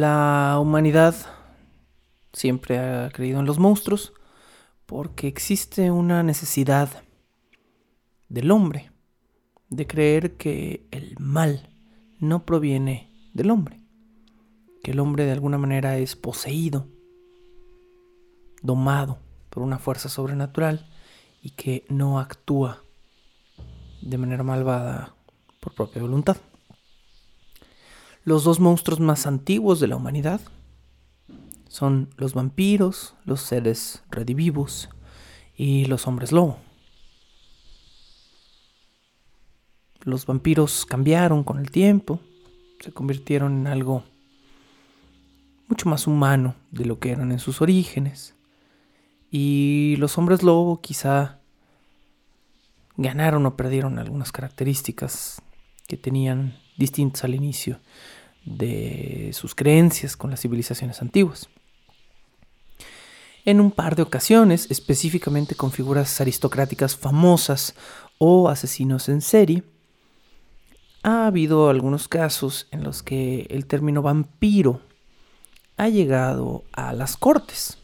La humanidad siempre ha creído en los monstruos porque existe una necesidad del hombre de creer que el mal no proviene del hombre, que el hombre de alguna manera es poseído, domado por una fuerza sobrenatural y que no actúa de manera malvada por propia voluntad los dos monstruos más antiguos de la humanidad. Son los vampiros, los seres redivivos y los hombres lobo. Los vampiros cambiaron con el tiempo, se convirtieron en algo mucho más humano de lo que eran en sus orígenes. Y los hombres lobo quizá ganaron o perdieron algunas características que tenían distintas al inicio de sus creencias con las civilizaciones antiguas. En un par de ocasiones, específicamente con figuras aristocráticas famosas o asesinos en serie, ha habido algunos casos en los que el término vampiro ha llegado a las cortes.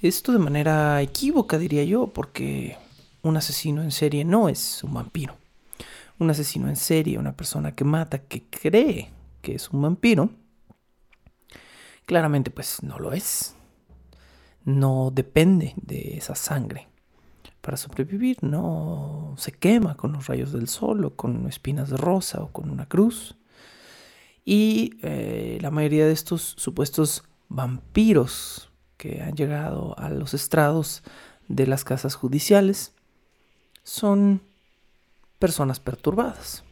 Esto de manera equívoca, diría yo, porque un asesino en serie no es un vampiro. Un asesino en serie, una persona que mata, que cree que es un vampiro, claramente pues no lo es. No depende de esa sangre. Para sobrevivir no se quema con los rayos del sol o con espinas de rosa o con una cruz. Y eh, la mayoría de estos supuestos vampiros que han llegado a los estrados de las casas judiciales son personas perturbadas.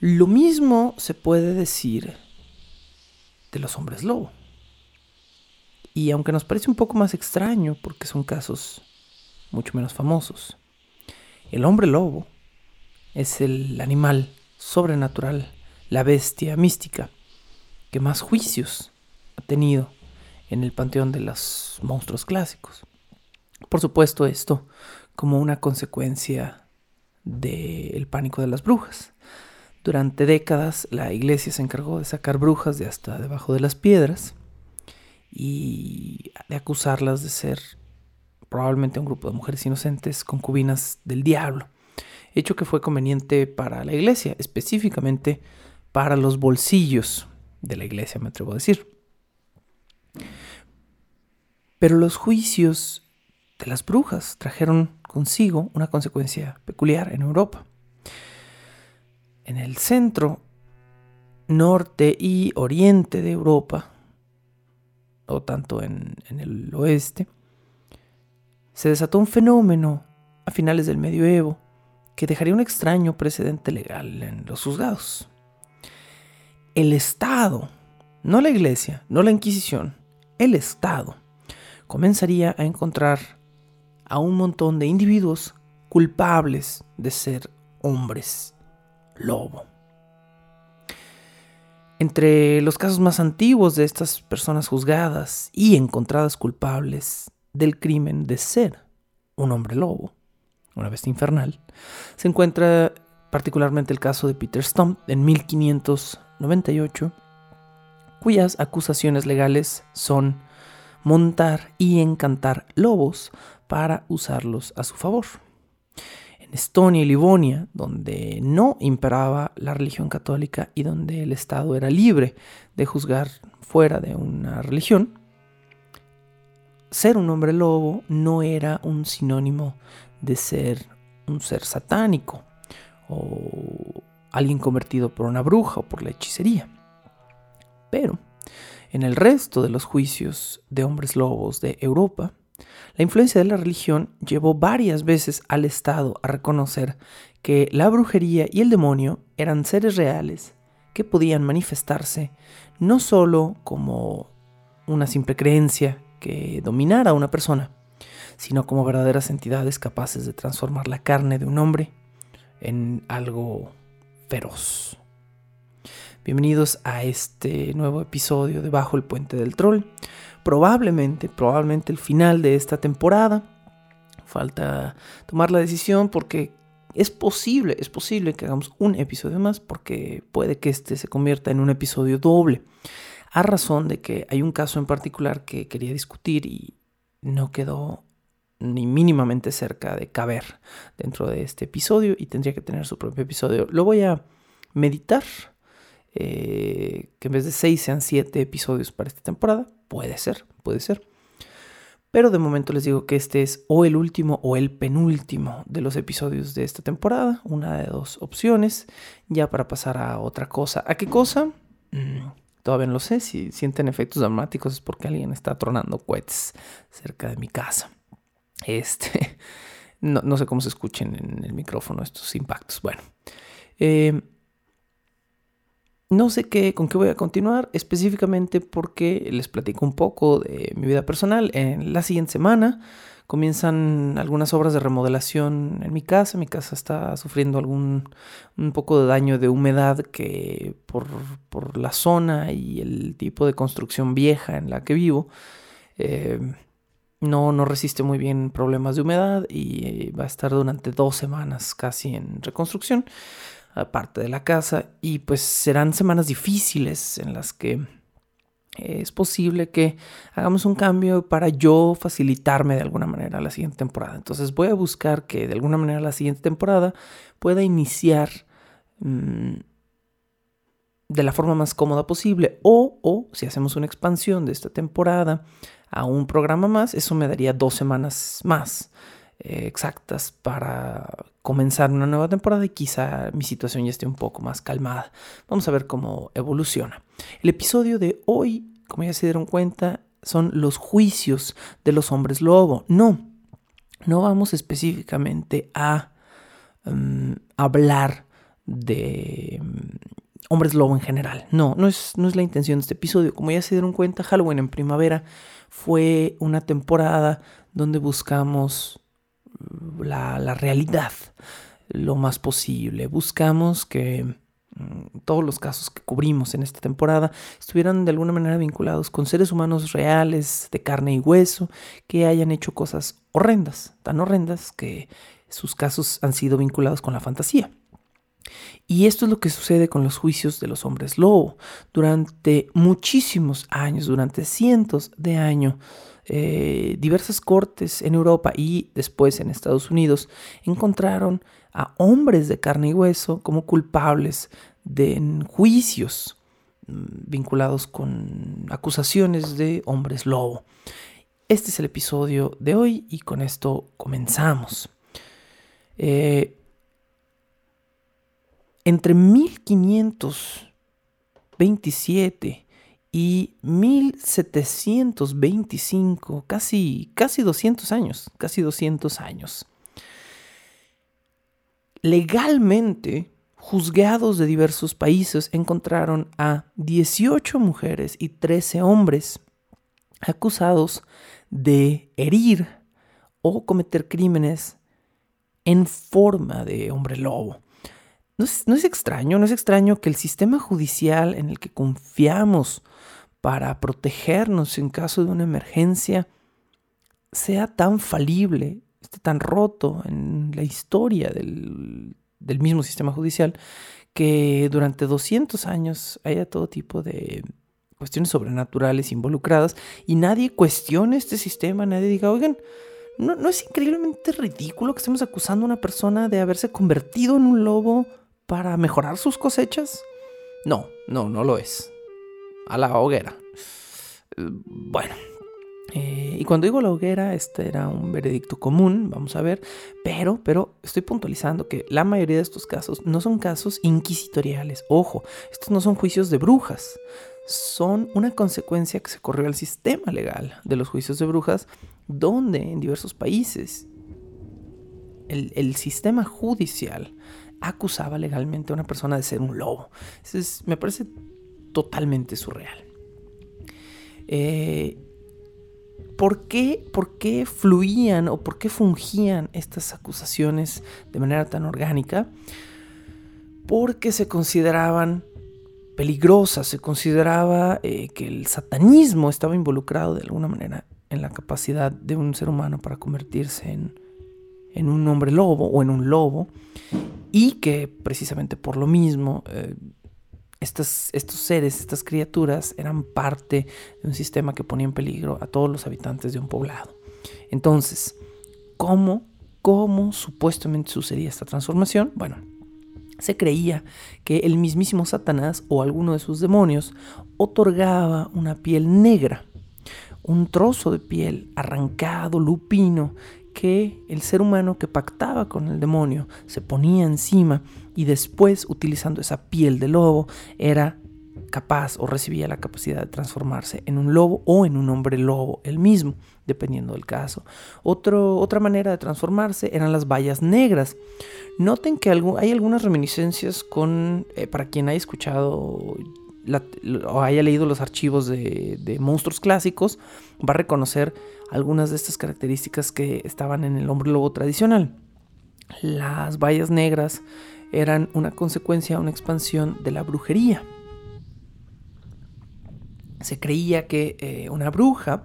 Lo mismo se puede decir de los hombres lobo. Y aunque nos parece un poco más extraño porque son casos mucho menos famosos, el hombre lobo es el animal sobrenatural, la bestia mística que más juicios ha tenido en el panteón de los monstruos clásicos. Por supuesto esto como una consecuencia del pánico de las brujas. Durante décadas la iglesia se encargó de sacar brujas de hasta debajo de las piedras y de acusarlas de ser probablemente un grupo de mujeres inocentes concubinas del diablo, hecho que fue conveniente para la iglesia, específicamente para los bolsillos de la iglesia, me atrevo a decir. Pero los juicios de las brujas trajeron consigo una consecuencia peculiar en Europa en el centro, norte y oriente de Europa, o tanto en, el oeste, se desató un fenómeno a finales del medioevo que dejaría un extraño precedente legal en los juzgados. El Estado, no la Iglesia, no la Inquisición, el Estado, comenzaría a encontrar a un montón de individuos culpables de ser hombres lobo. Entre los casos más antiguos de estas personas juzgadas y encontradas culpables del crimen de ser un hombre lobo, una bestia infernal, se encuentra particularmente el caso de Peter Stump en 1598, cuyas acusaciones legales son montar y encantar lobos para usarlos a su favor en Estonia y Livonia, donde no imperaba la religión católica y donde el Estado era libre de juzgar fuera de una religión, ser un hombre lobo no era un sinónimo de ser un ser satánico o alguien convertido por una bruja o por la hechicería. Pero en el resto de los juicios de hombres lobos de Europa, La influencia de la religión llevó varias veces al Estado a reconocer que la brujería y el demonio eran seres reales que podían manifestarse no solo como una simple creencia que dominara a una persona, sino como verdaderas entidades capaces de transformar la carne de un hombre en algo feroz. Bienvenidos a este nuevo episodio de Bajo el Puente del Troll. Probablemente, probablemente el final de esta temporada. Falta tomar la decisión porque es posible, es posible que hagamos un episodio más porque puede que este se convierta en un episodio doble. A razón de que hay un caso en particular que quería discutir y no quedó ni mínimamente cerca de caber dentro de este episodio y tendría que tener su propio episodio. Lo voy a meditar eh, que en vez de seis sean siete episodios para esta temporada. Puede ser, puede ser. Pero de momento les digo que este es o el último o el penúltimo de los episodios de esta temporada. Una de dos opciones. Ya para pasar a otra cosa. ¿A qué cosa? Mm, todavía no lo sé. Si sienten efectos dramáticos es porque alguien está tronando cohetes cerca de mi casa. Este. No, no sé cómo se escuchen en el micrófono estos impactos. Bueno. Eh, no sé qué, con qué voy a continuar, específicamente porque les platico un poco de mi vida personal. En la siguiente semana comienzan algunas obras de remodelación en mi casa. Mi casa está sufriendo algún un poco de daño de humedad que por, por la zona y el tipo de construcción vieja en la que vivo. Eh, no, no resiste muy bien problemas de humedad y va a estar durante dos semanas casi en reconstrucción parte de la casa y pues serán semanas difíciles en las que es posible que hagamos un cambio para yo facilitarme de alguna manera la siguiente temporada. Entonces voy a buscar que de alguna manera la siguiente temporada pueda iniciar mm, de la forma más cómoda posible o, o si hacemos una expansión de esta temporada a un programa más, eso me daría dos semanas más. Exactas para comenzar una nueva temporada y quizá mi situación ya esté un poco más calmada. Vamos a ver cómo evoluciona. El episodio de hoy, como ya se dieron cuenta, son los juicios de los hombres lobo. No, no vamos específicamente a mm, hablar de mm, hombres lobo en general. No, no es, no es la intención de este episodio. Como ya se dieron cuenta, Halloween en primavera fue una temporada donde buscamos la, realidad lo más posible. Buscamos que mm, todos los casos que cubrimos en esta temporada estuvieran de alguna manera vinculados con seres humanos reales, de carne y hueso, que hayan hecho cosas horrendas, tan horrendas que sus casos han sido vinculados con la fantasía. Y esto es lo que sucede con los juicios de los hombres lobo. Durante muchísimos años, durante cientos de años, eh, diversas cortes en Europa y después en Estados Unidos encontraron a hombres de carne y hueso como culpables de juicios mm, vinculados con acusaciones de hombres lobo. Este es el episodio de hoy y con esto comenzamos. Eh, entre 1527 y 1725, casi, casi 200 años, casi 200 años. Legalmente, juzgados de diversos países encontraron a 18 mujeres y 13 hombres acusados de herir o cometer crímenes en forma de hombre lobo. No es, no es, extraño, no es extraño que el sistema judicial en el que confiamos para protegernos en caso de una emergencia sea tan falible, esté tan roto en la historia del, mismo sistema judicial, que durante 200 años haya todo tipo de cuestiones sobrenaturales involucradas y nadie cuestione este sistema, nadie diga, oigan, ¿no, ¿no, es increíblemente ridículo que estemos acusando a una persona de haberse convertido en un lobo para mejorar sus cosechas? No, no, no lo es a la hoguera. Bueno, eh, y cuando digo la hoguera, este era un veredicto común, vamos a ver, pero, pero estoy puntualizando que la mayoría de estos casos no son casos inquisitoriales. Ojo, estos no son juicios de brujas, son una consecuencia que se corrió al sistema legal de los juicios de brujas, donde en diversos países el, sistema judicial acusaba legalmente a una persona de ser un lobo. Me parece totalmente surreal. Eh, ¿por, qué, ¿Por qué fluían o por qué fungían estas acusaciones de manera tan orgánica? Porque se consideraban peligrosas, se consideraba eh, que el satanismo estaba involucrado de alguna manera en la capacidad de un ser humano para convertirse en, en un hombre lobo o en un lobo y que precisamente por lo mismo eh, estos seres, estas criaturas eran parte de un sistema que ponía en peligro a todos los habitantes de un poblado. Entonces, ¿cómo, cómo supuestamente sucedía esta transformación? Bueno, se creía que el mismísimo Satanás o alguno de sus demonios otorgaba una piel negra, un trozo de piel arrancado, lupino, que el ser humano que pactaba con el demonio se ponía encima y después, utilizando esa piel de lobo, era capaz o recibía la capacidad de transformarse en un lobo o en un hombre lobo, el mismo, dependiendo del caso. otra manera de transformarse eran las vallas negras. Noten que hay algunas reminiscencias con, eh, para quien haya escuchado o haya leído los archivos de, monstruos clásicos, va a reconocer algunas de estas características que estaban en el hombre lobo tradicional. Las vallas negras eran una consecuencia, una expansión de la brujería. Se creía que eh, una bruja,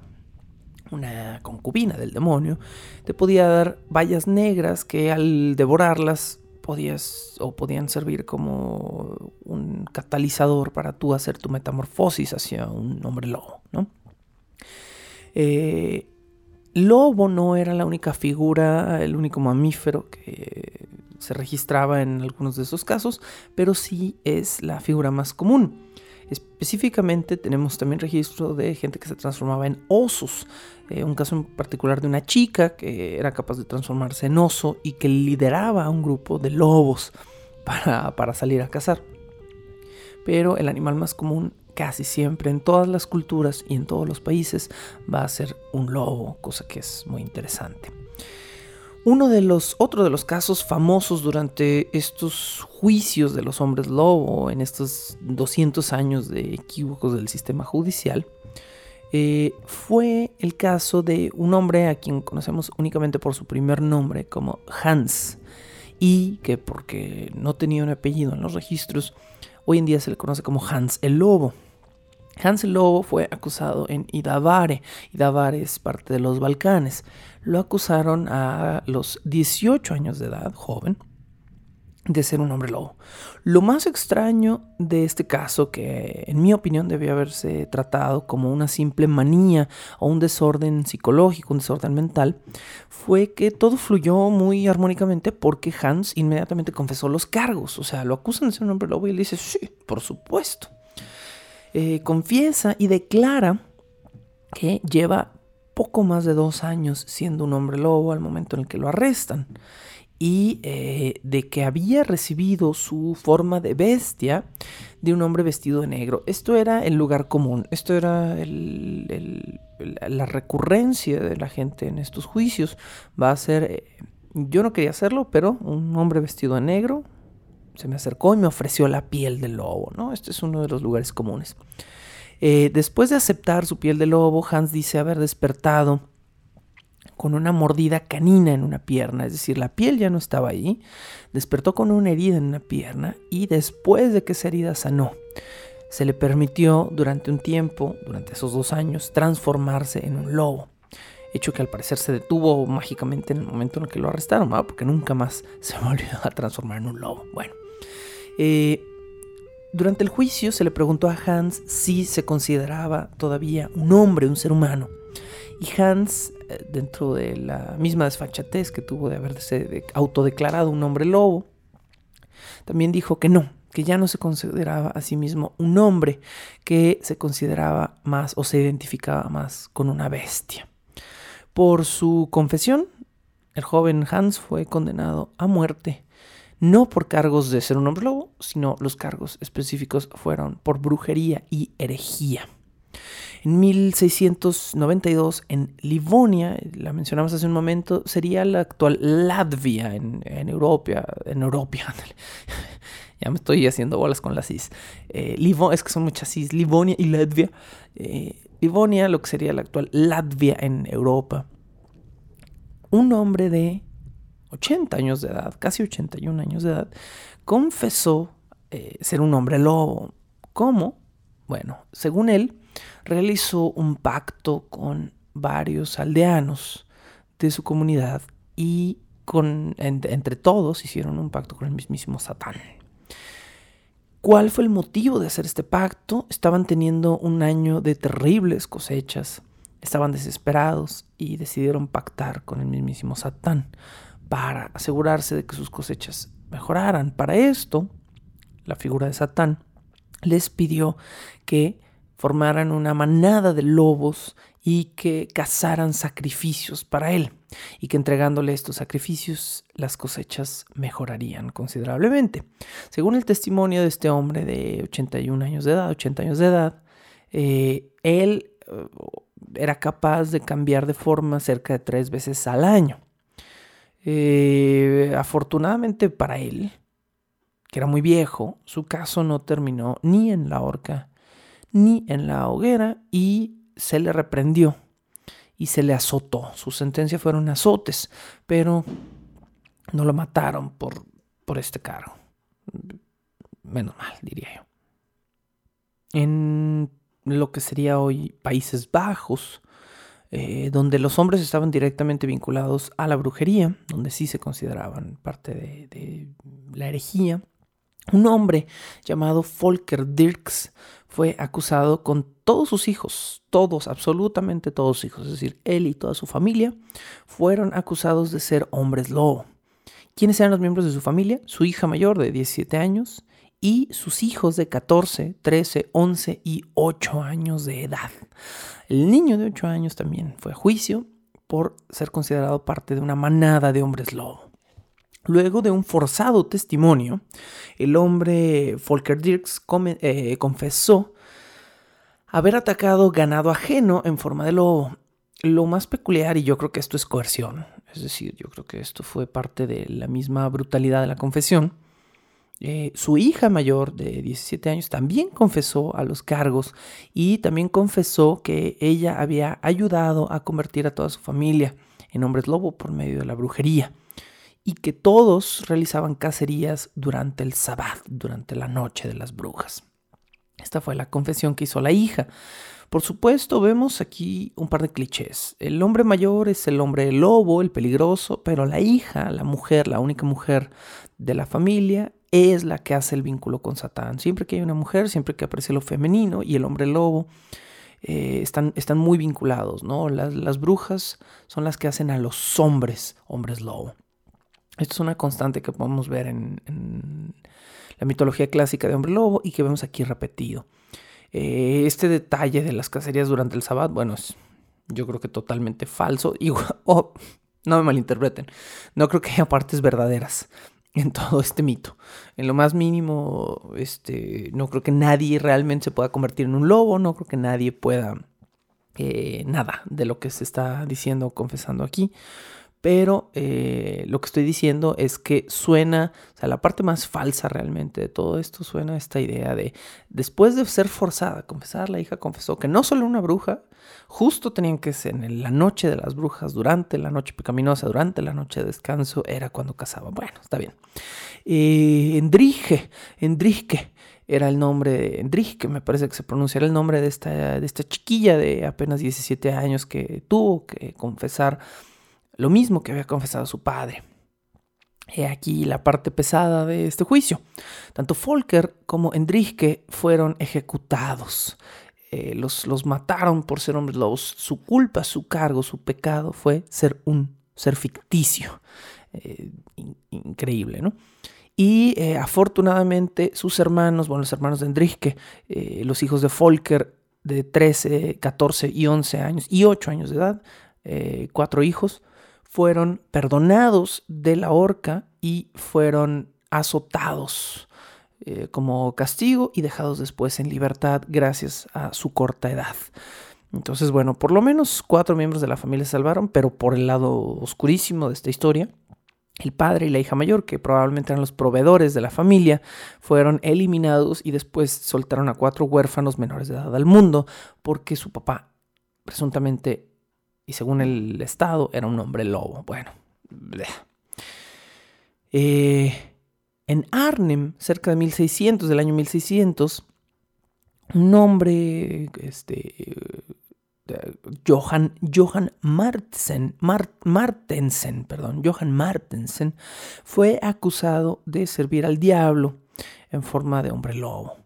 una concubina del demonio, te podía dar vallas negras que al devorarlas podías o podían servir como un catalizador para tú hacer tu metamorfosis hacia un hombre lobo, ¿no? Eh, lobo no era la única figura, el único mamífero que se registraba en algunos de esos casos, pero sí es la figura más común. Específicamente tenemos también registro de gente que se transformaba en osos. Eh, un caso en particular de una chica que era capaz de transformarse en oso y que lideraba a un grupo de lobos para, para salir a cazar. Pero el animal más común casi siempre en todas las culturas y en todos los países va a ser un lobo, cosa que es muy interesante. Uno de los, otro de los casos famosos durante estos juicios de los hombres lobo, en estos 200 años de equívocos del sistema judicial, eh, fue el caso de un hombre a quien conocemos únicamente por su primer nombre como Hans, y que porque no tenía un apellido en los registros, hoy en día se le conoce como Hans el Lobo. Hans el Lobo fue acusado en Idavare. Idavare es parte de los Balcanes. Lo acusaron a los 18 años de edad, joven, de ser un hombre lobo. Lo más extraño de este caso, que en mi opinión debía haberse tratado como una simple manía o un desorden psicológico, un desorden mental, fue que todo fluyó muy armónicamente porque Hans inmediatamente confesó los cargos. O sea, lo acusan de ser un hombre lobo y él dice, sí, por supuesto. Eh, confiesa y declara que lleva poco más de dos años siendo un hombre lobo al momento en el que lo arrestan y eh, de que había recibido su forma de bestia de un hombre vestido de negro. Esto era el lugar común, esto era la recurrencia de la gente en estos juicios. Va a ser, eh, yo no quería hacerlo, pero un hombre vestido de negro, se me acercó y me ofreció la piel del lobo, ¿no? Este es uno de los lugares comunes. Eh, después de aceptar su piel de lobo, Hans dice haber despertado con una mordida canina en una pierna, es decir, la piel ya no estaba ahí, despertó con una herida en una pierna y después de que esa herida sanó, se le permitió durante un tiempo, durante esos dos años, transformarse en un lobo. Hecho que al parecer se detuvo mágicamente en el momento en el que lo arrestaron, porque nunca más se volvió a transformar en un lobo. Bueno, eh, durante el juicio se le preguntó a Hans si se consideraba todavía un hombre, un ser humano. Y Hans, eh, dentro de la misma desfachatez que tuvo de haberse autodeclarado un hombre lobo, también dijo que no, que ya no se consideraba a sí mismo un hombre, que se consideraba más o se identificaba más con una bestia. Por su confesión, el joven Hans fue condenado a muerte no por cargos de ser un hombre lobo, sino los cargos específicos fueron por brujería y herejía. En 1692, en Livonia, la mencionamos hace un momento, sería la actual Latvia en, Europa. En Europa. ya me estoy haciendo bolas con las is. Eh, es que son muchas is. Livonia y Latvia. Eh, Livonia, lo que sería la actual Latvia en Europa. Un hombre de 80 años de edad, casi 81 años de edad, confesó eh, ser un hombre lobo. ¿Cómo? Bueno, según él, realizó un pacto con varios aldeanos de su comunidad y con, entre todos hicieron un pacto con el mismísimo Satán. ¿Cuál fue el motivo de hacer este pacto? Estaban teniendo un año de terribles cosechas, estaban desesperados y decidieron pactar con el mismísimo Satán para asegurarse de que sus cosechas mejoraran. Para esto, la figura de Satán les pidió que formaran una manada de lobos y que cazaran sacrificios para él, y que entregándole estos sacrificios las cosechas mejorarían considerablemente. Según el testimonio de este hombre de 81 años de edad, 80 años de edad, eh, él eh, era capaz de cambiar de forma cerca de tres veces al año. Eh, afortunadamente para él, que era muy viejo, su caso no terminó ni en la horca ni en la hoguera y se le reprendió y se le azotó. Su sentencia fueron azotes, pero no lo mataron por, por este cargo. Menos mal, diría yo. En lo que sería hoy Países Bajos, eh, donde los hombres estaban directamente vinculados a la brujería, donde sí se consideraban parte de, de la herejía, un hombre llamado Volker Dirks fue acusado con todos sus hijos, todos, absolutamente todos sus hijos, es decir, él y toda su familia, fueron acusados de ser hombres lobo. ¿Quiénes eran los miembros de su familia? Su hija mayor de 17 años y sus hijos de 14, 13, 11 y 8 años de edad. El niño de 8 años también fue a juicio por ser considerado parte de una manada de hombres lobo. Luego de un forzado testimonio, el hombre Volker Dirks eh, confesó haber atacado ganado ajeno en forma de lobo. Lo más peculiar, y yo creo que esto es coerción, es decir, yo creo que esto fue parte de la misma brutalidad de la confesión, eh, su hija mayor de 17 años también confesó a los cargos y también confesó que ella había ayudado a convertir a toda su familia en hombres lobo por medio de la brujería y que todos realizaban cacerías durante el sabbat, durante la noche de las brujas. Esta fue la confesión que hizo la hija. Por supuesto, vemos aquí un par de clichés. El hombre mayor es el hombre lobo, el peligroso, pero la hija, la mujer, la única mujer de la familia, es la que hace el vínculo con Satán. Siempre que hay una mujer, siempre que aparece lo femenino y el hombre lobo, eh, están, están, muy vinculados, ¿no? Las, las brujas son las que hacen a los hombres, hombres lobo. Esto es una constante que podemos ver en, la mitología clásica de hombre lobo y que vemos aquí repetido. Eh, este detalle de las cacerías durante el sabbat, bueno, es yo creo que totalmente falso. Y, no me malinterpreten, no creo que haya partes verdaderas en todo este mito. En lo más mínimo, este, no creo que nadie realmente se pueda convertir en un lobo, no creo que nadie pueda eh, nada de lo que se está diciendo o confesando aquí pero eh, lo que estoy diciendo es que suena, o sea, la parte más falsa realmente de todo esto suena esta idea de, después de ser forzada a confesar, la hija confesó que no solo una bruja, justo tenían que ser en la noche de las brujas, durante la noche pecaminosa, durante la noche de descanso, era cuando casaba. Bueno, está bien. Eh, Endrige, era el nombre de Endrige, me parece que se pronunciara el nombre de esta, de esta chiquilla de apenas 17 años que tuvo que confesar lo mismo que había confesado su padre. He aquí la parte pesada de este juicio. Tanto Volker como Endrike fueron ejecutados. Eh, los, los, mataron por ser hombres lobos. Su culpa, su cargo, su pecado fue ser un ser ficticio. Eh, increíble, ¿no? Y eh, afortunadamente sus hermanos, bueno, los hermanos de Endrike, los hijos de Volker de 13, 14 y 11 años y 8 años de edad, cuatro hijos, fueron perdonados de la horca y fueron azotados eh, como castigo y dejados después en libertad gracias a su corta edad. Entonces, bueno, por lo menos cuatro miembros de la familia se salvaron, pero por el lado oscurísimo de esta historia, el padre y la hija mayor, que probablemente eran los proveedores de la familia, fueron eliminados y después soltaron a cuatro huérfanos menores de edad al mundo porque su papá, presuntamente, y según el Estado, era un hombre lobo. Bueno, eh, en Arnhem, cerca de 1600, del año 1600, un hombre, este, eh, Johan, Johan Martensen, Martensen, perdón, Johan Martensen, fue acusado de servir al diablo en forma de hombre lobo.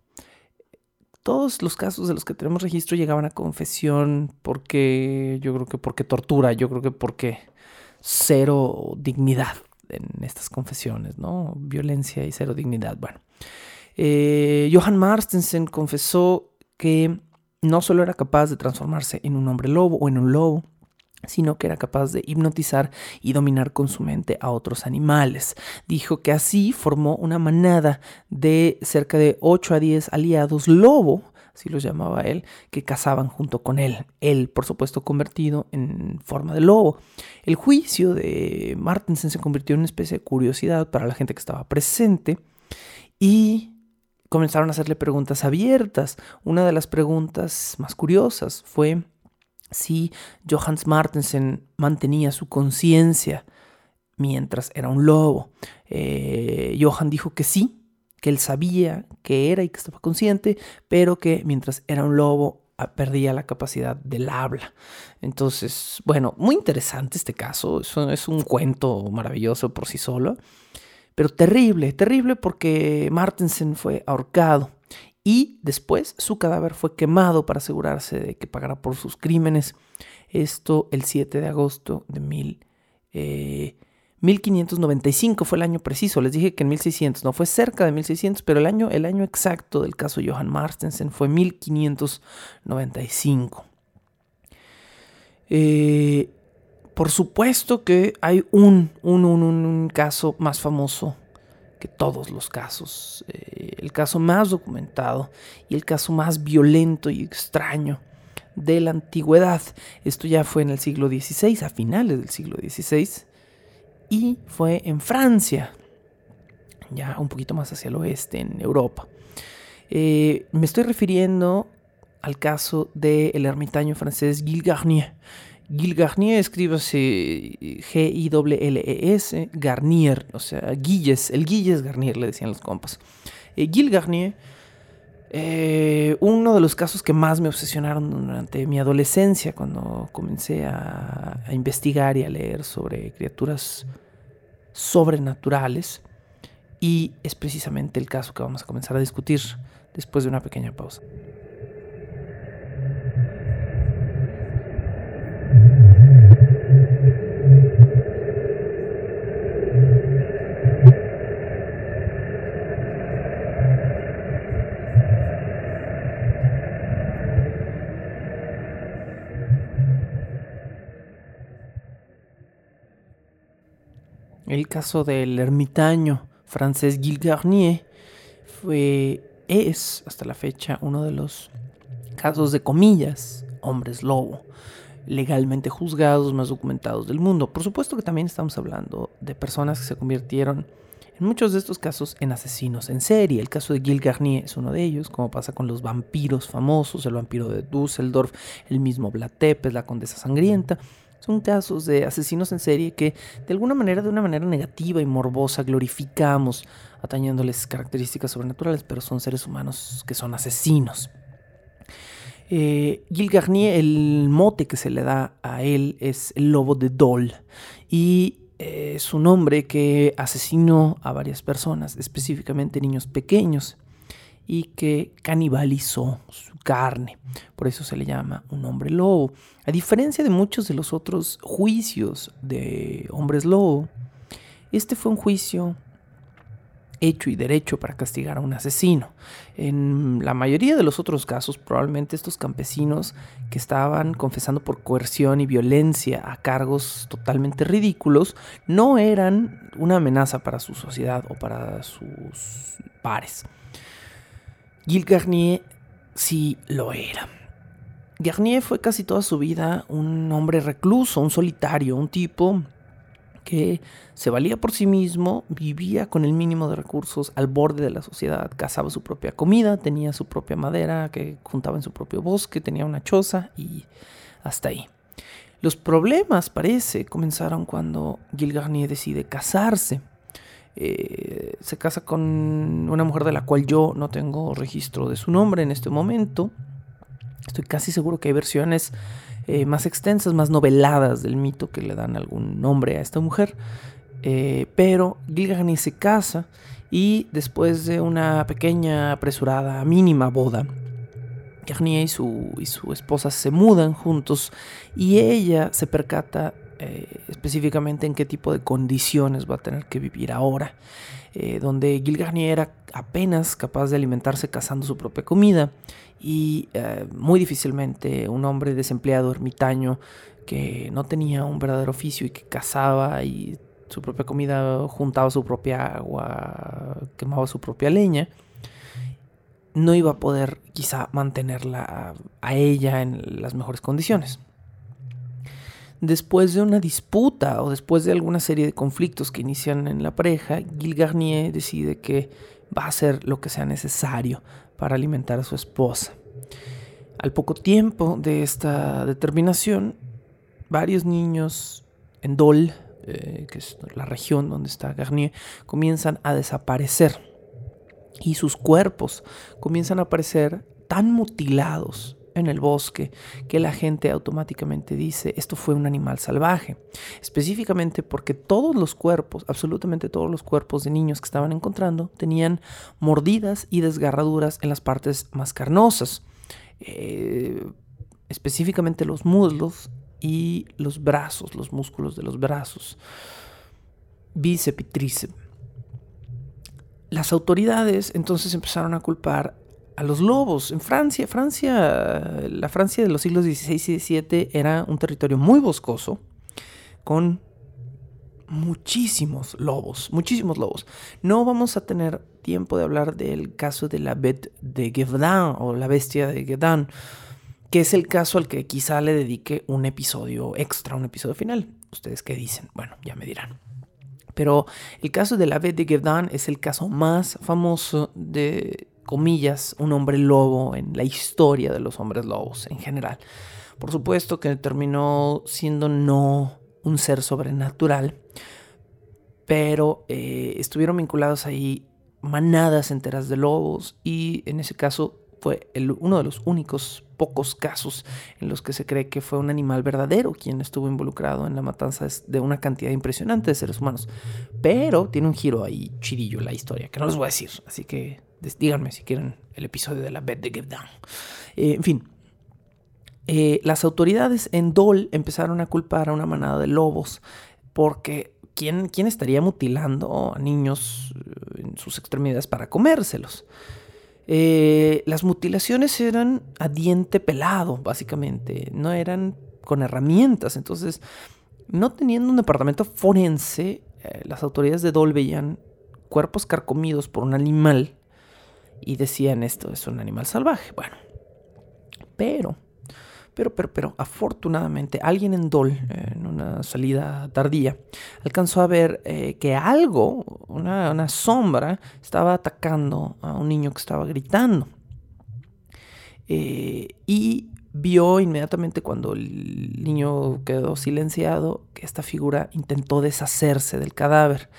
Todos los casos de los que tenemos registro llegaban a confesión porque, yo creo que porque tortura, yo creo que porque cero dignidad en estas confesiones, ¿no? Violencia y cero dignidad. Bueno, eh, Johan Marstensen confesó que no solo era capaz de transformarse en un hombre lobo o en un lobo, sino que era capaz de hipnotizar y dominar con su mente a otros animales. Dijo que así formó una manada de cerca de 8 a 10 aliados lobo así los llamaba él, que cazaban junto con él. Él, por supuesto, convertido en forma de lobo. El juicio de Martensen se convirtió en una especie de curiosidad para la gente que estaba presente y comenzaron a hacerle preguntas abiertas. Una de las preguntas más curiosas fue si Johannes Martensen mantenía su conciencia mientras era un lobo. Eh, Johan dijo que sí, que él sabía que era y que estaba consciente, pero que mientras era un lobo ah, perdía la capacidad del habla. Entonces, bueno, muy interesante este caso, es un cuento maravilloso por sí solo, pero terrible, terrible porque Martensen fue ahorcado y después su cadáver fue quemado para asegurarse de que pagara por sus crímenes. Esto el 7 de agosto de mil, eh, 1595 fue el año preciso, les dije que en 1600, no fue cerca de 1600, pero el año, el año exacto del caso Johann Marstensen fue 1595. Eh, por supuesto que hay un, un, un, caso más famoso que todos los casos, eh, el caso más documentado y el caso más violento y extraño de la antigüedad. Esto ya fue en el siglo XVI, a finales del siglo XVI y fue en Francia, ya un poquito más hacia el oeste, en Europa. Eh, me estoy refiriendo al caso del ermitaño francés Gilles Garnier. Gilles Garnier escríbase G-I-L-L-E-S, Garnier, o sea, Guilles, el Guilles Garnier le decían los compas. Eh, Gilles Garnier, eh, uno de los casos que más me obsesionaron durante mi adolescencia, cuando comencé a investigar y a leer sobre criaturas sobrenaturales, y es precisamente el caso que vamos a comenzar a discutir después de una pequeña pausa. El caso del ermitaño francés Gilles Garnier fue, es hasta la fecha uno de los casos de comillas, hombres lobo, legalmente juzgados más documentados del mundo. Por supuesto que también estamos hablando de personas que se convirtieron en muchos de estos casos en asesinos en serie. El caso de Gilles Garnier es uno de ellos, como pasa con los vampiros famosos, el vampiro de Düsseldorf, el mismo Blatepes, la condesa sangrienta. Son casos de asesinos en serie que de alguna manera, de una manera negativa y morbosa, glorificamos atañándoles características sobrenaturales, pero son seres humanos que son asesinos. Eh, Garnier, el mote que se le da a él es el lobo de Dol y eh, es un hombre que asesinó a varias personas, específicamente niños pequeños y que canibalizó su carne. Por eso se le llama un hombre lobo. A diferencia de muchos de los otros juicios de hombres lobo, este fue un juicio hecho y derecho para castigar a un asesino. En la mayoría de los otros casos, probablemente estos campesinos que estaban confesando por coerción y violencia a cargos totalmente ridículos, no eran una amenaza para su sociedad o para sus pares. Gilles Garnier sí lo era. Garnier fue casi toda su vida un hombre recluso, un solitario, un tipo que se valía por sí mismo, vivía con el mínimo de recursos al borde de la sociedad, cazaba su propia comida, tenía su propia madera que juntaba en su propio bosque, tenía una choza y hasta ahí. Los problemas, parece, comenzaron cuando Gil Garnier decide casarse. Eh, se casa con una mujer de la cual yo no tengo registro de su nombre en este momento. Estoy casi seguro que hay versiones eh, más extensas, más noveladas del mito que le dan algún nombre a esta mujer. Eh, pero Gilgani se casa y después de una pequeña, apresurada, mínima boda, Garnier y su, y su esposa se mudan juntos y ella se percata eh, específicamente en qué tipo de condiciones va a tener que vivir ahora. donde Gil Garnier era apenas capaz de alimentarse cazando su propia comida y eh, muy difícilmente un hombre desempleado, ermitaño, que no tenía un verdadero oficio y que cazaba y su propia comida, juntaba su propia agua, quemaba su propia leña, no iba a poder quizá mantenerla a ella en las mejores condiciones. Después de una disputa o después de alguna serie de conflictos que inician en la pareja, Gil Garnier decide que va a hacer lo que sea necesario para alimentar a su esposa. Al poco tiempo de esta determinación, varios niños en Dole, eh, que es la región donde está Garnier, comienzan a desaparecer. Y sus cuerpos comienzan a aparecer tan mutilados en el bosque que la gente automáticamente dice esto fue un animal salvaje. Específicamente porque todos los cuerpos, absolutamente todos los cuerpos de niños que estaban encontrando tenían mordidas y desgarraduras en las partes más carnosas. Eh, específicamente los muslos y los brazos, los músculos de los brazos, bíceps y tríceps. Las autoridades entonces empezaron a culpar a los lobos. En Francia, Francia, la Francia de los siglos XVI y XVII era un territorio muy boscoso, con muchísimos lobos, muchísimos lobos. No vamos a tener tiempo de hablar del caso de la bête de Gévaudan o la bestia de Gévaudan, que es el caso al que quizá le dedique un episodio extra, un episodio final. ¿Ustedes qué dicen? Bueno, ya me dirán. Pero el caso de la bête de Gévaudan es el caso más famoso de comillas, un hombre lobo en la historia de los hombres lobos en general. Por supuesto que terminó siendo no un ser sobrenatural, pero eh, estuvieron vinculados ahí manadas enteras de lobos y en ese caso fue el, uno de los únicos pocos casos en los que se cree que fue un animal verdadero quien estuvo involucrado en la matanza de una cantidad impresionante de seres humanos. Pero tiene un giro ahí chidillo la historia, que no les voy a decir, así que díganme si quieren el episodio de la Bed de Get Down. Eh, en fin, eh, las autoridades en Dole empezaron a culpar a una manada de lobos porque ¿quién, quién estaría mutilando a niños eh, en sus extremidades para comérselos? las mutilaciones eran a diente pelado, básicamente, no eran con herramientas. Entonces, no teniendo un departamento forense, las autoridades de Dole veían cuerpos carcomidos por un animal y decían esto es un animal salvaje. Bueno, pero, pero, pero, pero, afortunadamente alguien en Dol, en una salida tardía, alcanzó a ver eh, que algo, una, sombra, estaba atacando a un niño que estaba gritando. Eh, y vio inmediatamente cuando el niño quedó silenciado que esta figura intentó deshacerse del cadáver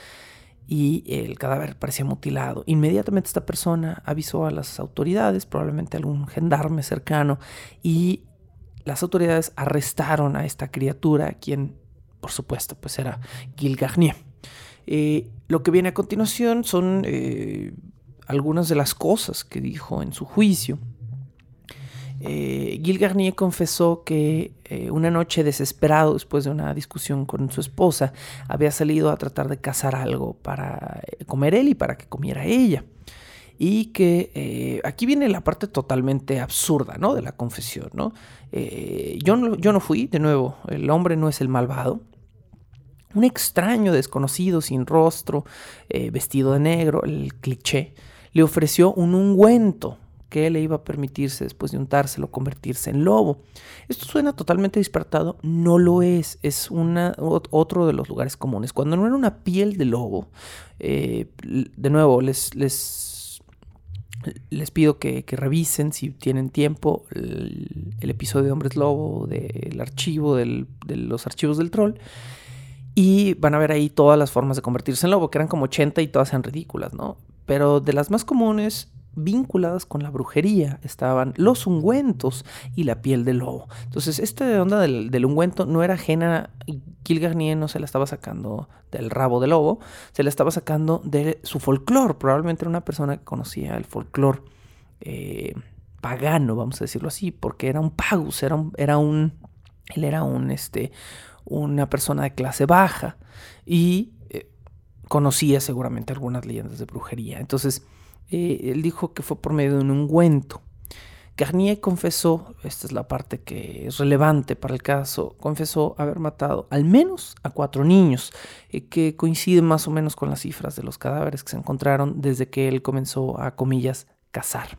y el cadáver parecía mutilado. Inmediatamente esta persona avisó a las autoridades, probablemente algún gendarme cercano, y las autoridades arrestaron a esta criatura, quien por supuesto pues era Gil Garnier. Eh, lo que viene a continuación son eh, algunas de las cosas que dijo en su juicio. Eh, Gil Garnier confesó que eh, una noche desesperado después de una discusión con su esposa había salido a tratar de cazar algo para eh, comer él y para que comiera ella. Y que aquí viene la parte totalmente absurda ¿no? de la confesión. Yo no fui, de nuevo, el hombre no es el malvado. Un extraño desconocido sin rostro, vestido de negro, el cliché, le ofreció un ungüento que le iba a permitirse después de untárselo convertirse en lobo. Esto suena totalmente dispartado, no lo es, es una, otro de los lugares comunes. Cuando no era una piel de lobo, eh, de nuevo, les, les, les pido que, revisen si tienen tiempo el, episodio de Hombres Lobo, del archivo, de los archivos del troll. Y van a ver ahí todas las formas de convertirse en lobo, que eran como 80 y todas eran ridículas, ¿no? Pero de las más comunes vinculadas con la brujería estaban los ungüentos y la piel del lobo. Entonces, esta onda del, ungüento no era ajena, Gil Garnier no se la estaba sacando del rabo del lobo, se la estaba sacando de su folclore. Probablemente era una persona que conocía el folclore eh, pagano, vamos a decirlo así, porque era un pagus, era un, era un él era un, este, una persona de clase baja y eh, conocía seguramente algunas leyendas de brujería. Entonces, eh, él dijo que fue por medio de un ungüento. Garnier confesó, esta es la parte que es relevante para el caso, confesó haber matado al menos a cuatro niños, eh, que coinciden más o menos con las cifras de los cadáveres que se encontraron desde que él comenzó a, comillas, cazar.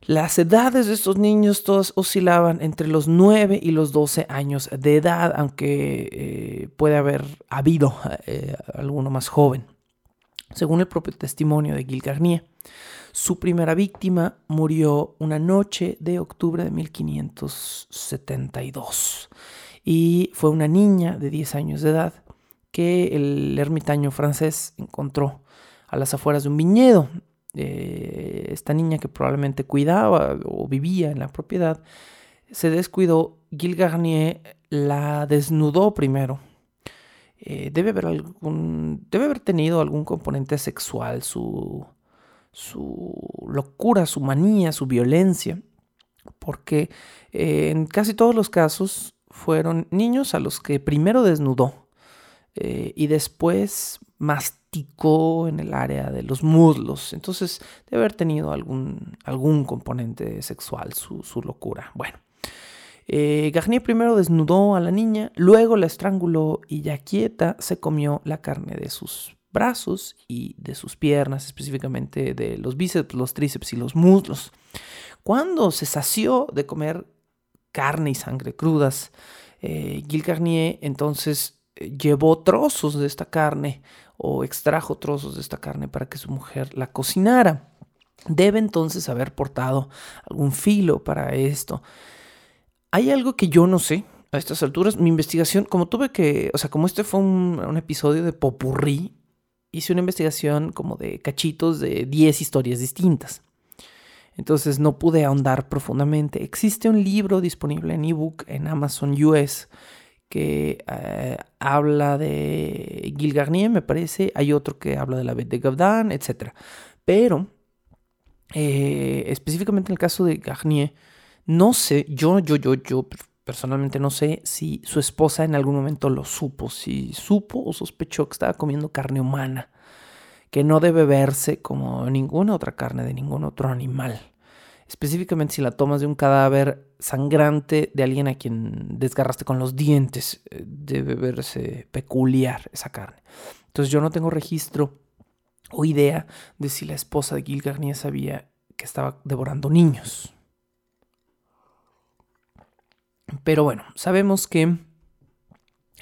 Las edades de estos niños todas oscilaban entre los 9 y los 12 años de edad, aunque eh, puede haber habido alguno más joven. Según el propio testimonio de Gil Garnier, su primera víctima murió una noche de octubre de 1572 y fue una niña de 10 años de edad que el ermitaño francés encontró a las afueras de un viñedo. Eh, esta niña que probablemente cuidaba o vivía en la propiedad se descuidó. Gil Garnier la desnudó primero eh, debe, haber algún, debe haber tenido algún componente sexual, su, su locura, su manía, su violencia, porque eh, en casi todos los casos fueron niños a los que primero desnudó eh, y después masticó en el área de los muslos. Entonces debe haber tenido algún, componente sexual su, su locura. Bueno. Eh, Garnier primero desnudó a la niña, luego la estranguló y ya quieta se comió la carne de sus brazos y de sus piernas, específicamente de los bíceps, los tríceps y los muslos. Cuando se sació de comer carne y sangre crudas, eh, Gil Garnier entonces eh, llevó trozos de esta carne o extrajo trozos de esta carne para que su mujer la cocinara. Debe entonces haber portado algún filo para esto. Hay algo que yo no sé a estas alturas. Mi investigación, como tuve que, o sea, como este fue un, episodio de popurrí, hice una investigación como de cachitos de 10 historias distintas. Entonces no pude ahondar profundamente. Existe un libro disponible en ebook en Amazon US que eh, habla de Gil Garnier, me parece. Hay otro que habla de la Bête de Gavdan, etc. Pero, eh, específicamente en el caso de Garnier, no sé, yo, yo, yo, yo personalmente no sé si su esposa en algún momento lo supo, si supo o sospechó que estaba comiendo carne humana, que no debe verse como ninguna otra carne de ningún otro animal. Específicamente si la tomas de un cadáver sangrante de alguien a quien desgarraste con los dientes, eh, debe verse peculiar esa carne. Entonces yo no tengo registro o idea de si la esposa de Gil Garnier sabía que estaba devorando niños. Pero bueno, sabemos que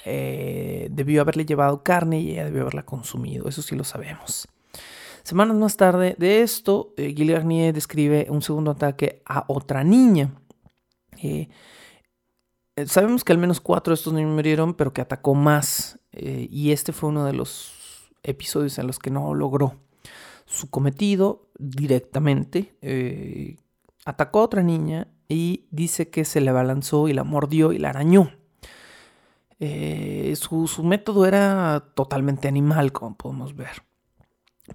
eh, debió haberle llevado carne y ella debió haberla consumido, eso sí lo sabemos. Semanas más tarde de esto, eh, describe un segundo ataque a otra niña. Eh, eh, sabemos que al menos cuatro de estos niños murieron, pero que atacó más. y este fue uno de los episodios en los que no logró su cometido directamente. Atacó a otra niña y dice que se le abalanzó y la mordió y la arañó. Eh, su, método era totalmente animal, como podemos ver.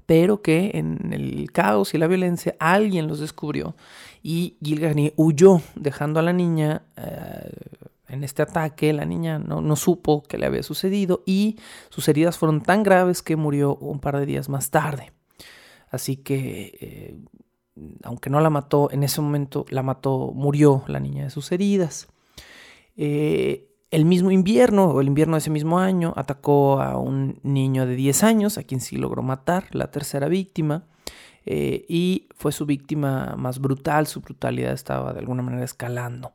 pero que en el caos y la violencia alguien los descubrió y Gil huyó dejando a la niña eh, en este ataque. La niña no, supo qué le había sucedido y sus heridas fueron tan graves que murió un par de días más tarde. Así que, eh, aunque no la mató, en ese momento la mató, murió la niña de sus heridas. Eh, el mismo invierno, o el invierno de ese mismo año, atacó a un niño de 10 años, a quien sí logró matar, la tercera víctima, eh, y fue su víctima más brutal, su brutalidad estaba de alguna manera escalando.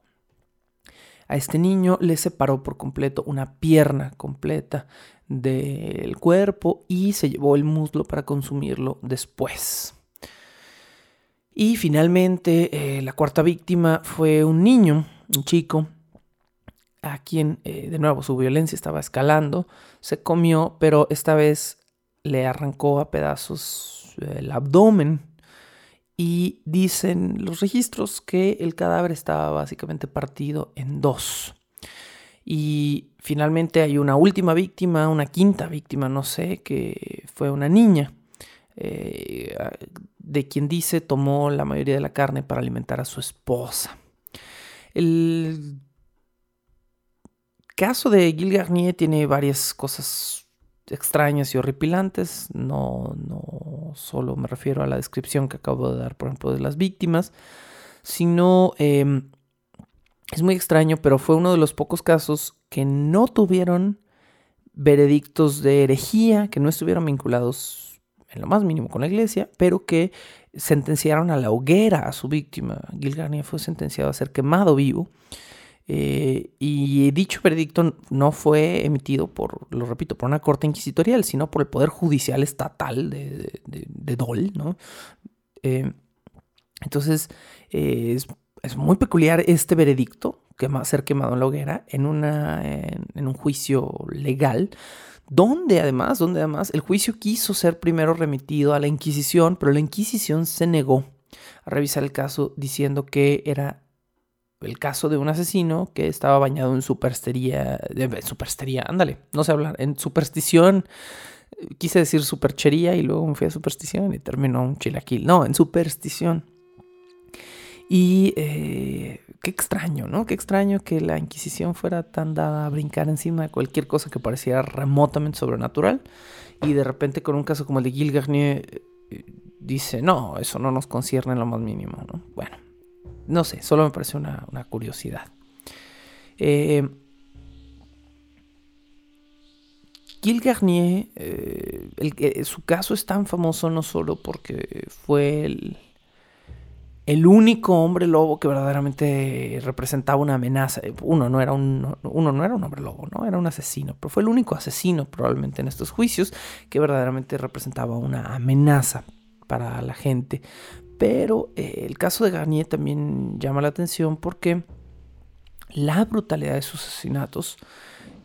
A este niño le separó por completo una pierna completa del cuerpo y se llevó el muslo para consumirlo después. Y finalmente eh, la cuarta víctima fue un niño, un chico, a quien eh, de nuevo su violencia estaba escalando, se comió, pero esta vez le arrancó a pedazos el abdomen y dicen los registros que el cadáver estaba básicamente partido en dos. Y finalmente hay una última víctima, una quinta víctima, no sé, que fue una niña, eh, de quien dice tomó la mayoría de la carne para alimentar a su esposa. El caso de Gil Garnier tiene varias cosas extrañas y horripilantes. No, no solo me refiero a la descripción que acabo de dar, por ejemplo, de las víctimas, sino em, es muy extraño, pero fue uno de los pocos casos que no tuvieron veredictos de herejía, que no estuvieron vinculados en lo más mínimo con la iglesia, pero que sentenciaron a la hoguera a su víctima. Gil Garnier fue sentenciado a ser quemado vivo. Eh, y dicho veredicto no fue emitido por, lo repito, por una corte inquisitorial, sino por el Poder Judicial Estatal de, de, Dol, ¿no? Eh, entonces, eh, es, muy peculiar este veredicto, que va a ser quemado en la hoguera, en, una, en, un juicio legal, donde además, donde además el juicio quiso ser primero remitido a la Inquisición, pero la Inquisición se negó a revisar el caso diciendo que era el caso de un asesino que estaba bañado en superstería, en superstería, ándale, no sé hablar, en superstición, quise decir superchería y luego me fui a superstición y terminó un chilaquil, no, en superstición. Y eh, qué extraño, ¿no? Qué extraño que la Inquisición fuera tan dada a brincar encima de cualquier cosa que pareciera remotamente sobrenatural y de repente con un caso como el de Gil Garnier eh, dice, no, eso no nos concierne en lo más mínimo, ¿no? Bueno, no sé, solo me parece una, curiosidad. Eh, Gil Garnier, eh, su caso es tan famoso no solo porque fue el, el, único hombre lobo que verdaderamente representaba una amenaza. Uno no, era un, uno no era un hombre lobo, ¿no? era un asesino, pero fue el único asesino probablemente en estos juicios que verdaderamente representaba una amenaza para la gente. Pero eh, el caso de Garnier también llama la atención porque la brutalidad de sus asesinatos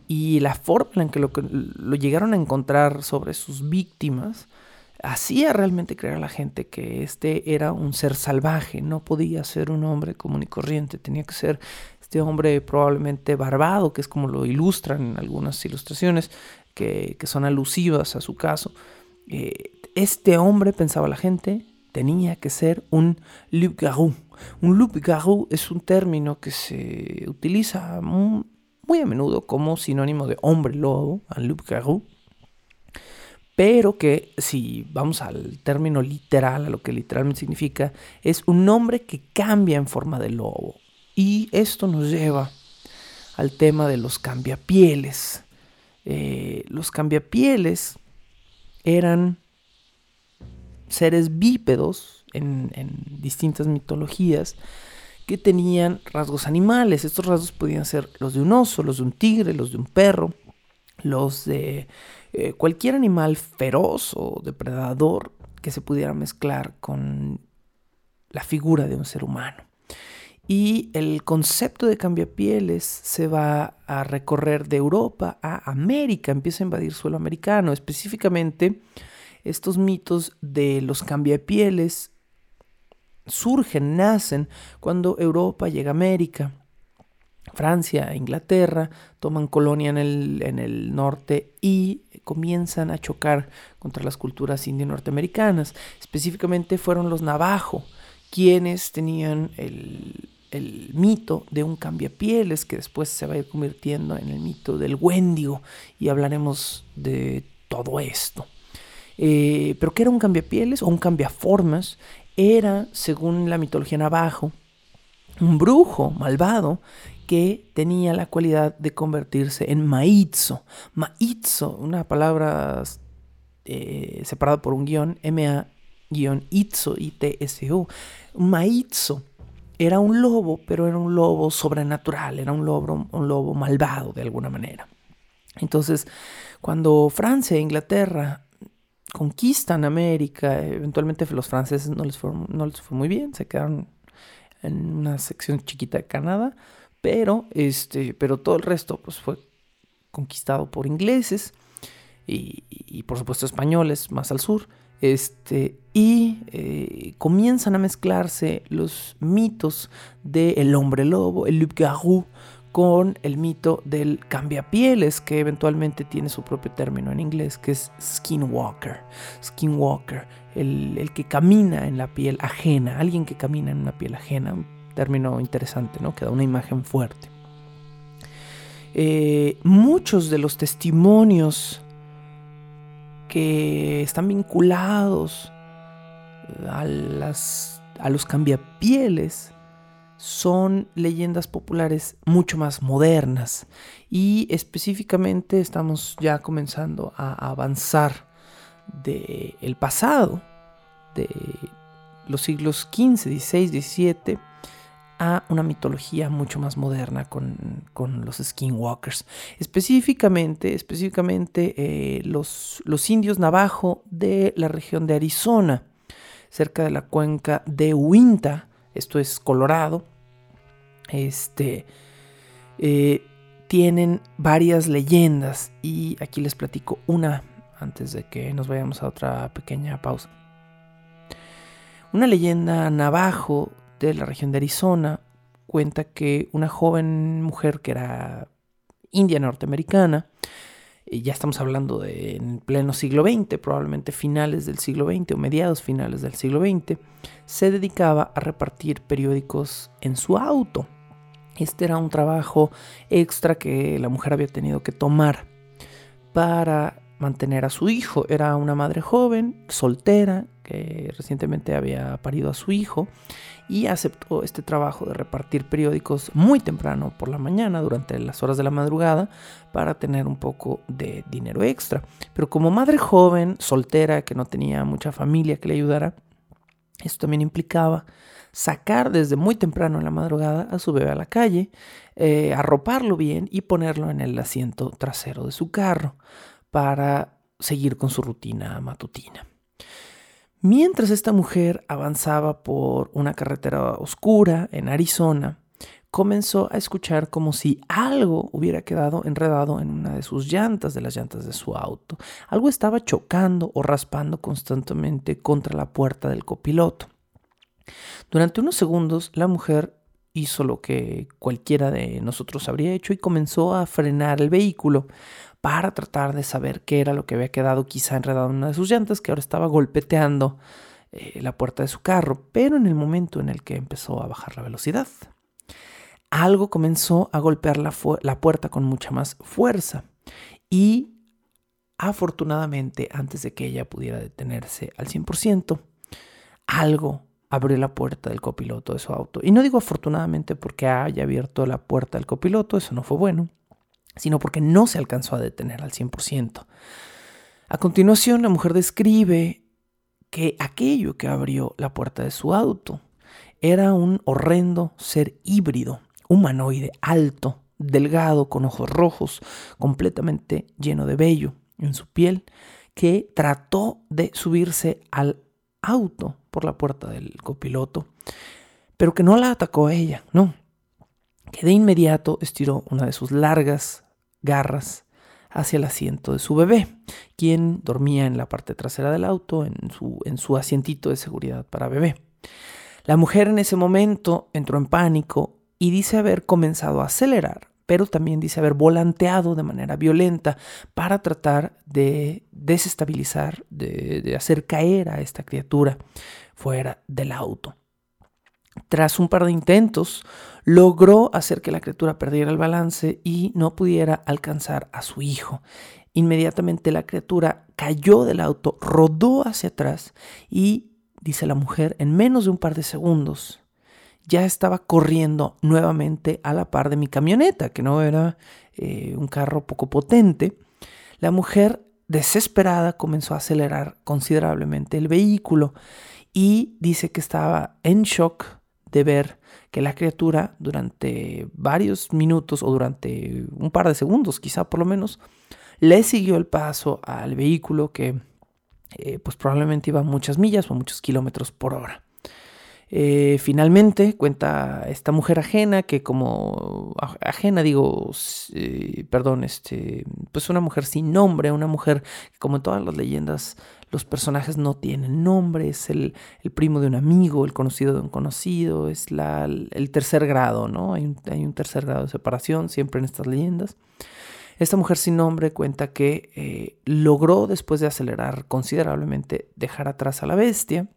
y la forma en que lo, lo llegaron a encontrar sobre sus víctimas hacía realmente creer a la gente que este era un ser salvaje, no podía ser un hombre común y corriente, tenía que ser este hombre probablemente barbado, que es como lo ilustran algunas ilustraciones que, son alusivas a su caso. Eh, este hombre, pensaba la gente, tenía que ser un loup-garou. Un loup-garou es un término que se utiliza muy a menudo como sinónimo de hombre lobo, un loup-garou, pero que si vamos al término literal, a lo que literalmente significa, es un hombre que cambia en forma de lobo. Y esto nos lleva al tema de los cambiapieles. Eh, los cambiapieles eran seres bípedos en, distintas mitologías que tenían rasgos animales. Estos rasgos podían ser los de un oso, los de un tigre, los de un perro, los de eh, cualquier animal feroz o depredador que se pudiera mezclar con la figura de un ser humano. Y el concepto de cambiapieles se va a recorrer de Europa a América, empieza a invadir suelo americano, específicamente estos mitos de los cambiapieles surgen, nacen cuando Europa llega a América. Francia e Inglaterra, toman colonia en el, en el norte y comienzan a chocar contra las culturas indio-norteamericanas. Específicamente fueron los navajo quienes tenían el, el mito de un cambiapieles que después se va a ir convirtiendo en el mito del Wendigo y hablaremos de todo esto. Eh, pero ¿qué era un cambiapieles o un cambiaformas? Era, según la mitología navajo, un brujo malvado que tenía la cualidad de convertirse en maitzo. Maitzo, una palabra eh, separada por un guion, I-T-S-O. Maitzo era un lobo, pero era un lobo sobrenatural, era un lobo, un lobo malvado de alguna manera. Entonces, cuando Francia e Inglaterra conquistan América, eventualmente los franceses no les fue muy bien, se quedaron en una sección chiquita de Canadá, pero, este, pero todo el resto pues, fue conquistado por ingleses y, por supuesto españoles más al sur. Este, y eh, comienzan a mezclarse los mitos del hombre lobo, el loup-garou, con el mito del cambiapieles, que eventualmente tiene su propio término en inglés, que es skinwalker. Skinwalker, el, el que camina en la piel ajena, alguien que camina en una piel ajena, término interesante, ¿no? Que da una imagen fuerte. Eh, muchos de los testimonios que están vinculados a, los cambiapieles son leyendas populares mucho más modernas y específicamente estamos ya comenzando a avanzar del el pasado de los siglos XV, XVI, XVII a una mitología mucho más moderna con, los skinwalkers. Específicamente, específicamente eh, los, los, indios navajo de la región de Arizona, cerca de la cuenca de Uinta, esto es Colorado, este, eh, tienen varias leyendas y aquí les platico una antes de que nos vayamos a otra pequeña pausa. Una leyenda navajo de la región de Arizona cuenta que una joven mujer que era india norteamericana, y ya estamos hablando de en pleno siglo XX, probablemente finales del siglo XX o mediados finales del siglo XX, se dedicaba a repartir periódicos en su auto. Este era un trabajo extra que la mujer había tenido que tomar para mantener a su hijo. Era una madre joven, soltera, que recientemente había parido a su hijo y aceptó este trabajo de repartir periódicos muy temprano por la mañana, durante las horas de la madrugada, para tener un poco de dinero extra. Pero como madre joven, soltera, que no tenía mucha familia que le ayudara, esto también implicaba sacar desde muy temprano en la madrugada a su bebé a la calle, eh, arroparlo bien y ponerlo en el asiento trasero de su carro para seguir con su rutina matutina. Mientras esta mujer avanzaba por una carretera oscura en Arizona, comenzó a escuchar como si algo hubiera quedado enredado en una de sus llantas, de las llantas de su auto. Algo estaba chocando o raspando constantemente contra la puerta del copiloto. Durante unos segundos, la mujer hizo lo que cualquiera de nosotros habría hecho y comenzó a frenar el vehículo para tratar de saber qué era lo que había quedado quizá enredado en una de sus llantas, que ahora estaba golpeteando eh, la puerta de su carro, pero en el momento en el que empezó a bajar la velocidad, algo comenzó a golpear la, la puerta con mucha más fuerza y afortunadamente antes de que ella pudiera detenerse al 100%, algo abrió la puerta del copiloto de su auto. Y no digo afortunadamente porque haya abierto la puerta del copiloto, eso no fue bueno, sino porque no se alcanzó a detener al 100%. A continuación, la mujer describe que aquello que abrió la puerta de su auto era un horrendo ser híbrido, humanoide, alto, delgado, con ojos rojos, completamente lleno de vello en su piel, que trató de subirse al auto por la puerta del copiloto, pero que no la atacó a ella, no, que de inmediato estiró una de sus largas garras hacia el asiento de su bebé, quien dormía en la parte trasera del auto, en su, en su asientito de seguridad para bebé. La mujer en ese momento entró en pánico y dice haber comenzado a acelerar, pero también dice haber volanteado de manera violenta para tratar de desestabilizar, de, hacer caer a esta criatura fuera del auto. Tras un par de intentos, logró hacer que la criatura perdiera el balance y no pudiera alcanzar a su hijo. Inmediatamente la criatura cayó del auto, rodó hacia atrás y, dice la mujer, en menos de un par de segundos ya estaba corriendo nuevamente a la par de mi camioneta, que no era eh, un carro poco potente. La mujer, desesperada, comenzó a acelerar considerablemente el vehículo y dice que estaba en shock de ver que la criatura durante varios minutos o durante un par de segundos, quizá por lo menos, le siguió el paso al vehículo que eh, pues probablemente iba muchas millas o muchos kilómetros por hora. Eh, finalmente cuenta esta mujer ajena que como ajena digo, eh, perdón, este, pues una mujer sin nombre, una mujer que como en todas las leyendas los personajes no tienen nombre, es el, primo de un amigo, el conocido de un conocido, es la, el tercer grado, ¿no? Hay un, tercer grado de separación siempre en estas leyendas. Esta mujer sin nombre cuenta que eh, logró después de acelerar considerablemente dejar atrás a la bestia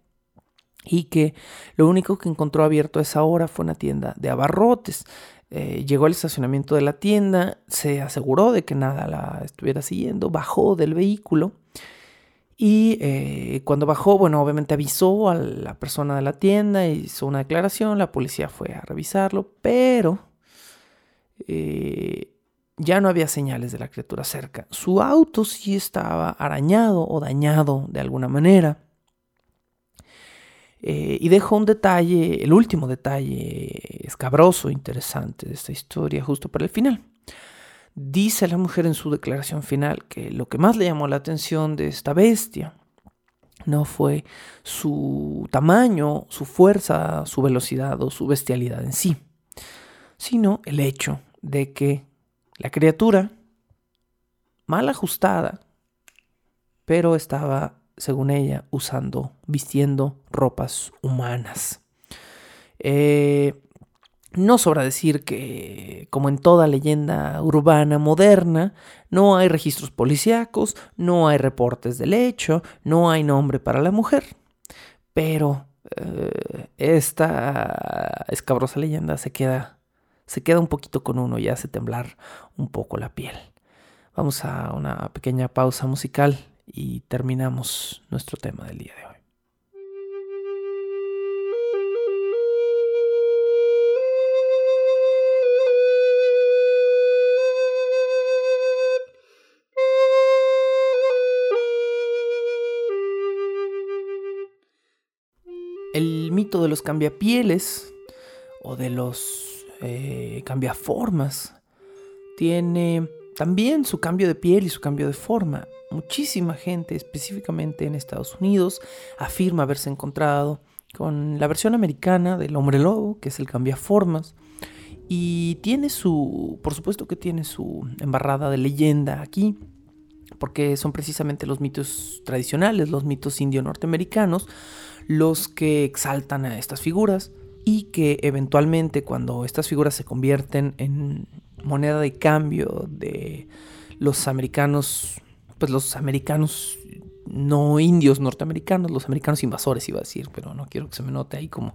y que lo único que encontró abierto a esa hora fue una tienda de abarrotes. Eh, llegó al estacionamiento de la tienda, se aseguró de que nada la estuviera siguiendo, bajó del vehículo y eh, cuando bajó, bueno, obviamente avisó a la persona de la tienda, hizo una declaración, la policía fue a revisarlo, pero eh, ya no había señales de la criatura cerca. Su auto sí estaba arañado o dañado de alguna manera. Eh, y dejo un detalle, el último detalle escabroso, interesante de esta historia, justo para el final. Dice la mujer en su declaración final que lo que más le llamó la atención de esta bestia no fue su tamaño, su fuerza, su velocidad o su bestialidad en sí, sino el hecho de que la criatura, mal ajustada, pero estaba según ella, usando, vistiendo ropas humanas. Eh, no sobra decir que, como en toda leyenda urbana moderna, no hay registros policíacos, no hay reportes del hecho, no hay nombre para la mujer. Pero eh, esta escabrosa leyenda se queda, se queda un poquito con uno y hace temblar un poco la piel. Vamos a una pequeña pausa musical y terminamos nuestro tema del día de hoy. De los cambiapieles o de los eh, cambiaformas tiene también su cambio de piel y su cambio de forma. Muchísima gente, específicamente en Estados Unidos, afirma haberse encontrado con la versión americana del hombre lobo, que es el cambiaformas. Y tiene su, por supuesto que tiene su embarrada de leyenda aquí, porque son precisamente los mitos tradicionales, los mitos indio-norteamericanos, los que exaltan a estas figuras y que eventualmente cuando estas figuras se convierten en moneda de cambio de los americanos, pues los americanos no indios norteamericanos, los americanos invasores iba a decir, pero no quiero que se me note ahí como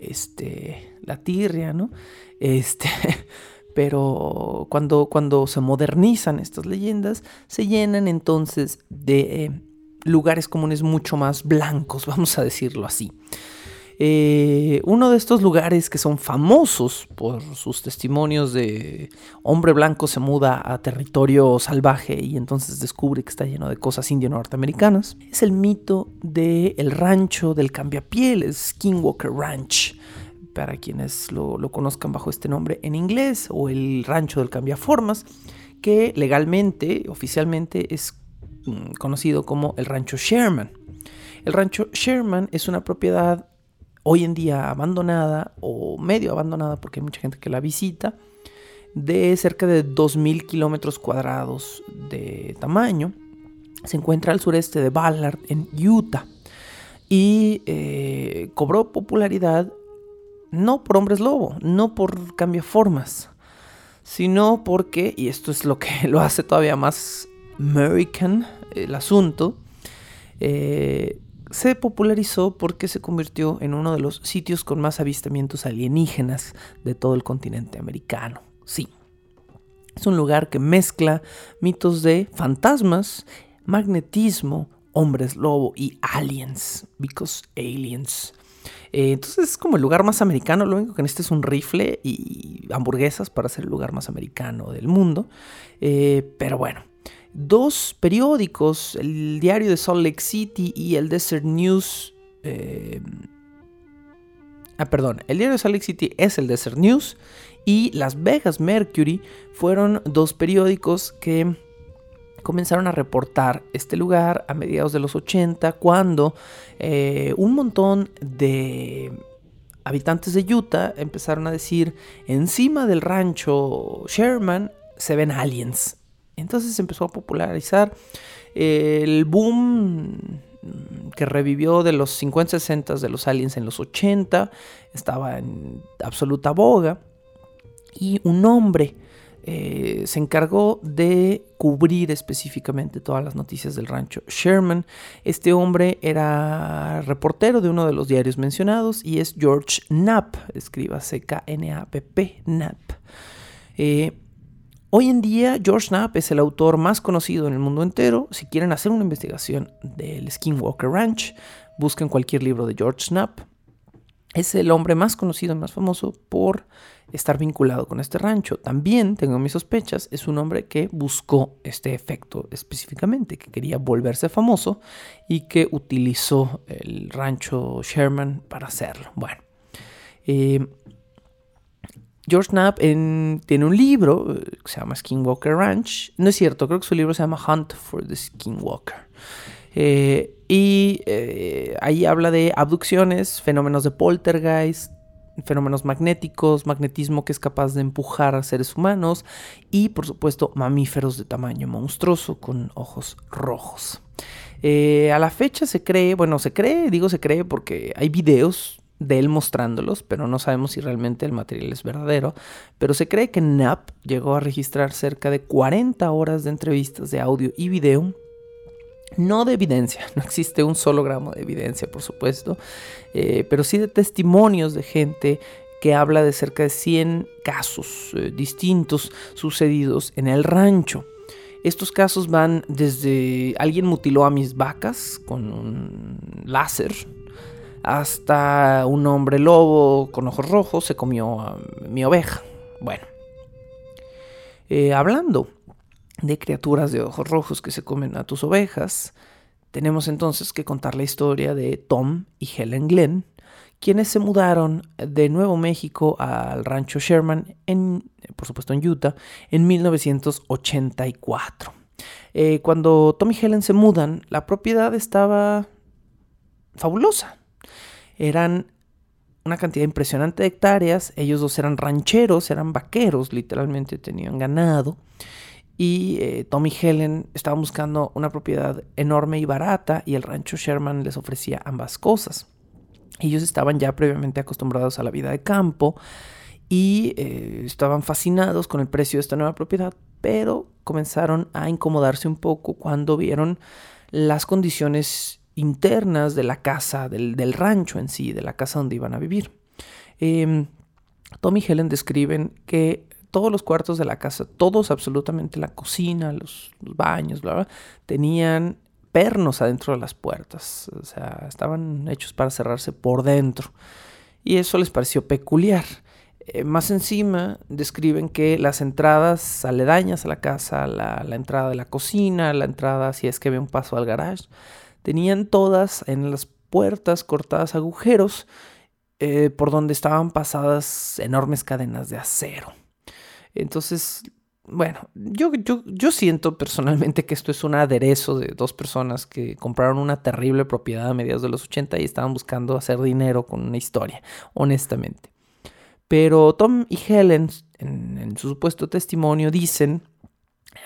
este la tirria, ¿no? Este, pero cuando cuando se modernizan estas leyendas se llenan entonces de eh, lugares comunes mucho más blancos, vamos a decirlo así. Eh, uno de estos lugares que son famosos por sus testimonios de hombre blanco se muda a territorio salvaje y entonces descubre que está lleno de cosas indio-norteamericanas es el mito del el rancho del cambiapieles, Skinwalker Ranch para quienes lo, lo, conozcan bajo este nombre en inglés, o el rancho del cambiaformas, que legalmente, oficialmente, es conocido como el rancho Sherman. El rancho Sherman es una propiedad hoy en día abandonada o medio abandonada porque hay mucha gente que la visita, de cerca de 2.000 kilómetros cuadrados de tamaño. Se encuentra al sureste de Ballard, en Utah. Y eh, cobró popularidad no por hombres lobo, no por cambiaformas, sino porque, y esto es lo que lo hace todavía más American el asunto, eh, se popularizó porque se convirtió en uno de los sitios con más avistamientos alienígenas de todo el continente americano. Sí, es un lugar que mezcla mitos de fantasmas, magnetismo, hombres lobo y aliens, because aliens. Eh, entonces es como el lugar más americano, lo único que necesita es un rifle y hamburguesas para ser el lugar más americano del mundo. Eh, pero bueno, dos periódicos, el diario de Salt Lake City y el Desert News. Eh, ah, perdón, el diario de Salt Lake City es el Desert News y Las Vegas Mercury fueron dos periódicos que comenzaron a reportar este lugar a mediados de los 80 cuando eh, un montón de habitantes de Utah empezaron a decir encima del rancho Sherman se ven aliens. Entonces se empezó a popularizar el boom que revivió de los 50 60 de los aliens en los 80, estaba en absoluta boga y un hombre eh, se encargó de cubrir específicamente todas las noticias del rancho Sherman. Este hombre era reportero de uno de los diarios mencionados y es George Knapp, escriba C-K-N-A-P-P, Knapp. Eh, hoy en día George Knapp es el autor más conocido en el mundo entero. Si quieren hacer una investigación del Skinwalker Ranch, busquen cualquier libro de George Knapp. Es el hombre más conocido y más famoso por estar vinculado con este rancho. También, tengo mis sospechas, es un hombre que buscó este efecto específicamente, que quería volverse famoso y que utilizó el rancho Sherman para hacerlo. Bueno, eh, George Knapp tiene un libro eh, que se llama Skinwalker Ranch. No es cierto, creo que su libro se llama Hunt for the Skinwalker. Eh, y ahí habla de abducciones, fenómenos de poltergeist, fenómenos magnéticos, magnetismo que es capaz de empujar a seres humanos y por supuesto mamíferos de tamaño monstruoso con ojos rojos. Eh, a la fecha se cree, bueno, se cree, digo se cree porque hay videos de él mostrándolos, pero no sabemos si realmente el material es verdadero. Pero se cree que Knapp llegó a registrar cerca de 40 horas de entrevistas de audio y video no de evidencia, no existe un solo gramo de evidencia, por supuesto, eh, pero sí de testimonios de gente que habla de cerca de 100 casos eh, distintos sucedidos en el rancho. Estos casos van desde alguien mutiló a mis vacas con un láser, hasta un hombre lobo con ojos rojos se comió a mi oveja. Bueno, eh, hablando de criaturas de ojos rojos que se comen a tus ovejas, tenemos entonces que contar la historia de Tom y Helen Glenn, quienes se mudaron de Nuevo México al rancho Sherman, en, por supuesto en Utah, en 1984. Eh, cuando Tom y Helen se mudan, la propiedad estaba fabulosa. Eran una cantidad impresionante de hectáreas, ellos dos eran rancheros, eran vaqueros, literalmente tenían ganado y eh, Tom y Helen estaban buscando una propiedad enorme y barata y el rancho Sherman les ofrecía ambas cosas. Ellos estaban ya previamente acostumbrados a la vida de campo y eh, estaban fascinados con el precio de esta nueva propiedad, pero comenzaron a incomodarse un poco cuando vieron las condiciones internas de la casa, del, rancho en sí, de la casa donde iban a vivir. Em, Tom y Helen describen que todos los cuartos de la casa, todos absolutamente, la cocina, los, baños, bla, bla, tenían pernos adentro de las puertas, o sea, estaban hechos para cerrarse por dentro. Y eso les pareció peculiar. Eh, más encima describen que las entradas aledañas a la casa, la, entrada de la cocina, la entrada si es que había un paso al garage, tenían todas en las puertas cortadas agujeros eh, por donde estaban pasadas enormes cadenas de acero. Entonces, bueno, yo, yo, yo, siento personalmente que esto es un aderezo de dos personas que compraron una terrible propiedad a mediados de los 80 y estaban buscando hacer dinero con una historia, honestamente. Pero Tom y Helen, en, su supuesto testimonio, dicen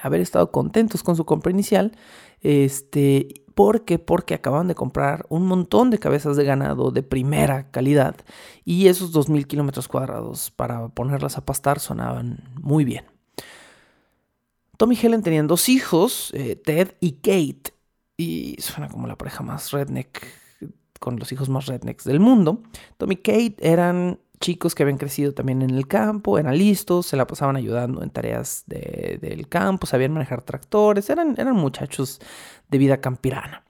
haber estado contentos con su compra inicial. Este, ¿Por qué? Porque acaban de comprar un montón de cabezas de ganado de primera calidad y esos 2.000 kilómetros cuadrados para ponerlas a pastar sonaban muy bien. Tom y Helen tenían dos hijos, eh, Ted y Kate, y suena como la pareja más redneck, con los hijos más rednecks del mundo. Tom y Kate eran chicos que habían crecido también en el campo, eran listos, se la pasaban ayudando en tareas del campo, sabían manejar tractores, eran, eran muchachos de vida campirana.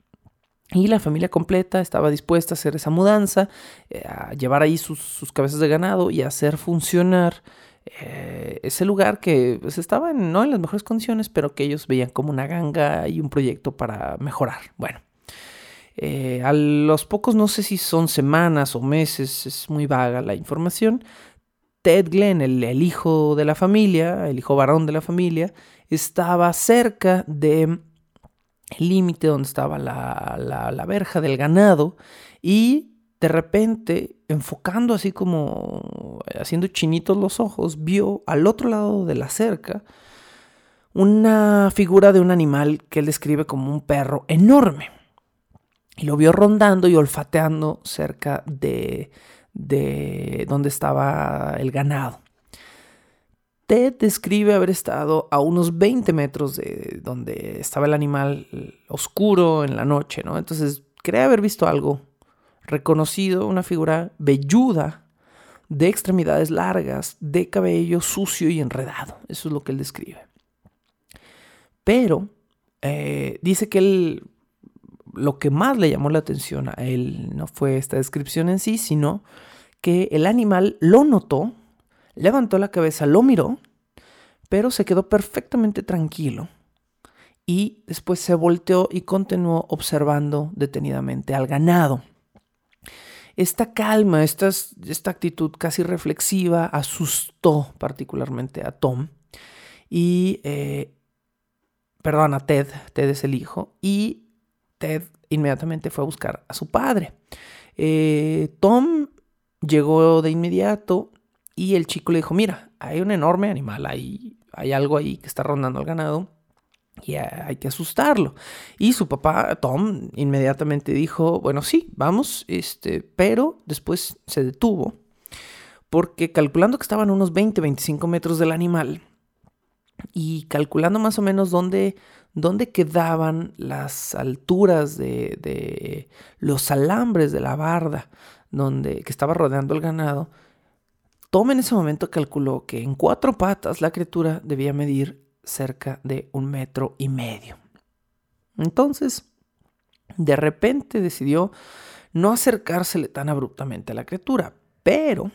Y la familia completa estaba dispuesta a hacer esa mudanza, eh, a llevar ahí sus, cabezas de ganado y a hacer funcionar eh, ese lugar que pues, estaba no en las mejores condiciones, pero que ellos veían como una ganga y un proyecto para mejorar. Bueno, eh, a los pocos, no sé si son semanas o meses, es muy vaga la información, Ted Glenn, el, hijo de la familia, el hijo varón de la familia, estaba cerca de límite donde estaba la, la, verja del ganado y de repente, enfocando así como haciendo chinitos los ojos, vio al otro lado de la cerca una figura de un animal que él describe como un perro enorme. Y lo vio rondando y olfateando cerca de, de donde estaba el ganado. Ted describe haber estado a unos 20 metros de donde estaba el animal oscuro en la noche, ¿no? Entonces cree haber visto algo reconocido, una figura velluda, de extremidades largas, de cabello sucio y enredado. Eso es lo que él describe. Pero eh, dice que él lo que más le llamó la atención a él no fue esta descripción en sí, sino que el animal lo notó, levantó la cabeza, lo miró, pero se quedó perfectamente tranquilo y después se volteó y continuó observando detenidamente al ganado. Esta calma, esta, esta actitud casi reflexiva asustó particularmente a Tom y, eh, perdón, a Ted, Ted es el hijo, y Ted inmediatamente fue a buscar a su padre. Eh, Tom llegó de inmediato y el chico le dijo, mira, hay un enorme animal, hay, hay algo ahí que está rondando al ganado y hay que asustarlo. Y su papá, Tom, inmediatamente dijo, bueno, sí, vamos, este, pero después se detuvo porque calculando que estaban unos 20, 25 metros del animal y calculando más o menos dónde, dónde quedaban las alturas de, los alambres de la barda donde, que estaba rodeando el ganado, Tom en ese momento calculó que en cuatro patas la criatura debía medir cerca de un metro y medio. Entonces, de repente decidió no acercársele tan abruptamente a la criatura, pero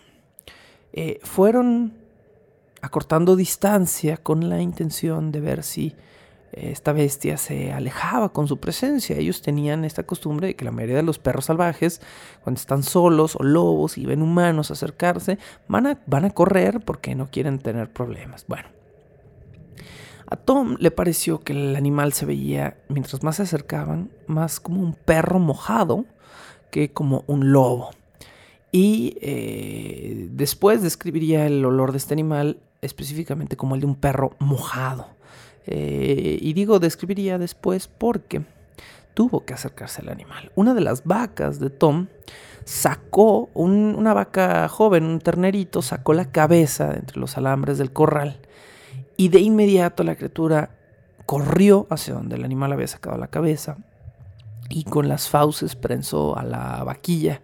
eh, fueron acortando distancia con la intención de ver si esta bestia se alejaba con su presencia. Ellos tenían esta costumbre de que la mayoría de los perros salvajes, cuando están solos o lobos y ven humanos acercarse, van a, correr porque no quieren tener problemas. Bueno, a Tom le pareció que el animal se veía, mientras más se acercaban, más como un perro mojado que como un lobo. Y eh, después describiría el olor de este animal específicamente como el de un perro mojado. Eh, y digo, describiría después porque tuvo que acercarse al animal. Una de las vacas de Tom sacó, una vaca joven, un ternerito, sacó la cabeza de entre los alambres del corral y de inmediato la criatura corrió hacia donde el animal había sacado la cabeza y con las fauces prensó a la vaquilla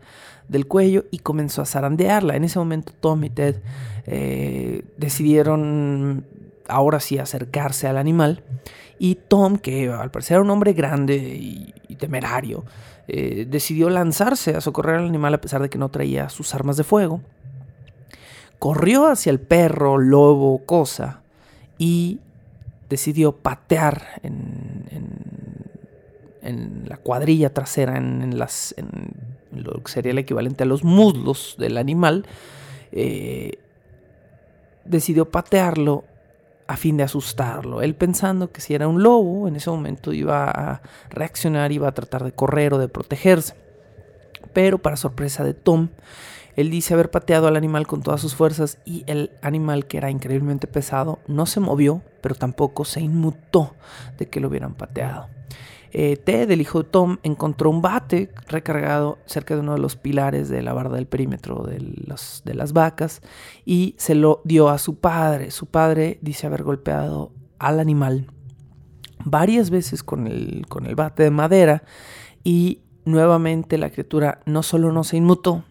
del cuello y comenzó a zarandearla. En ese momento Tom y Ted eh, decidieron ahora sí acercarse al animal. Y Tom, que al parecer era un hombre grande y, temerario, eh, decidió lanzarse a socorrer al animal a pesar de que no traía sus armas de fuego. Corrió hacia el perro, lobo, cosa, y decidió patear en, en, la cuadrilla trasera, en, las, lo que sería el equivalente a los muslos del animal. Eh, decidió patearlo a fin de asustarlo. Él pensando que si era un lobo, en ese momento iba a reaccionar, iba a tratar de correr o de protegerse. Pero para sorpresa de Tom, Él dice haber pateado al animal con todas sus fuerzas y el animal, que era increíblemente pesado, no se movió, pero tampoco se inmutó de que lo hubieran pateado. Eh, Ted, el hijo de Tom, encontró un bate recargado cerca de uno de los pilares de la barda del perímetro de, las vacas y se lo dio a su padre. Su padre dice haber golpeado al animal varias veces con el, bate de madera y nuevamente la criatura no solo no se inmutó,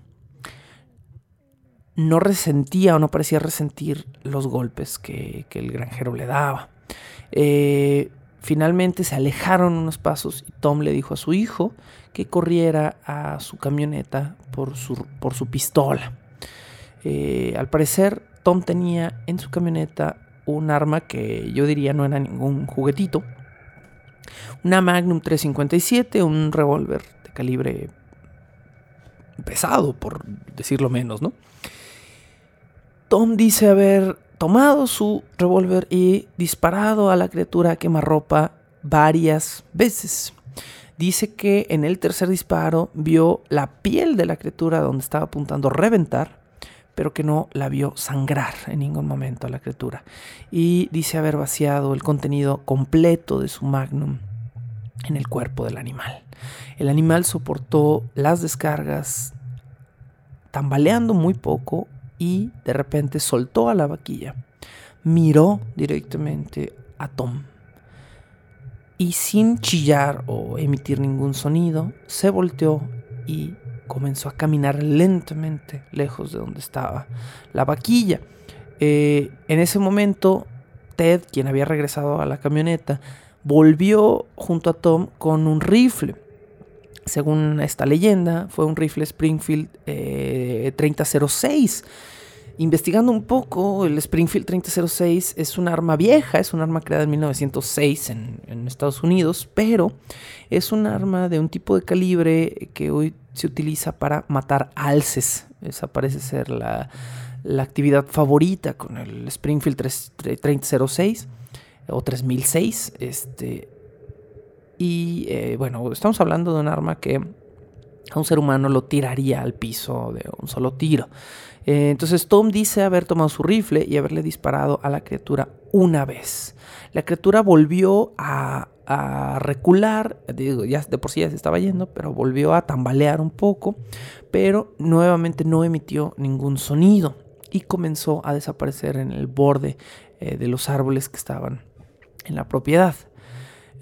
no resentía o no parecía resentir los golpes que, el granjero le daba. Eh, finalmente se alejaron unos pasos y Tom le dijo a su hijo que corriera a su camioneta por su, por su pistola. Eh, al parecer, Tom tenía en su camioneta un arma que yo diría no era ningún juguetito. Una Magnum 357, un revólver de calibre pesado, por decirlo menos, ¿no? Tom dice haber tomado su revólver y disparado a la criatura quemarropa varias veces. Dice que en el tercer disparo vio la piel de la criatura donde estaba apuntando reventar, pero que no la vio sangrar en ningún momento a la criatura. Y dice haber vaciado el contenido completo de su magnum en el cuerpo del animal. El animal soportó las descargas tambaleando muy poco y de repente soltó a la vaquilla, miró directamente a Tom y sin chillar o emitir ningún sonido, se volteó y comenzó a caminar lentamente lejos de donde estaba la vaquilla. Eh, en ese momento, Ted, quien había regresado a la camioneta, volvió junto a Tom con un rifle. Según esta leyenda, fue un rifle Springfield 3006 eh, Investigando un poco, el Springfield 3006 es un arma vieja, es un arma creada en 1906 en, Estados Unidos, pero es un arma de un tipo de calibre que hoy se utiliza para matar alces. Esa parece ser la, actividad favorita con el Springfield 3006 o 3006. Este, y eh, bueno, estamos hablando de un arma que a un ser humano lo tiraría al piso de un solo tiro. Eh, entonces Tom dice haber tomado su rifle y haberle disparado a la criatura una vez. La criatura volvió a, recular, ya de por sí ya se estaba yendo, pero volvió a tambalear un poco, pero nuevamente no emitió ningún sonido y comenzó a desaparecer en el borde eh, de los árboles que estaban en la propiedad.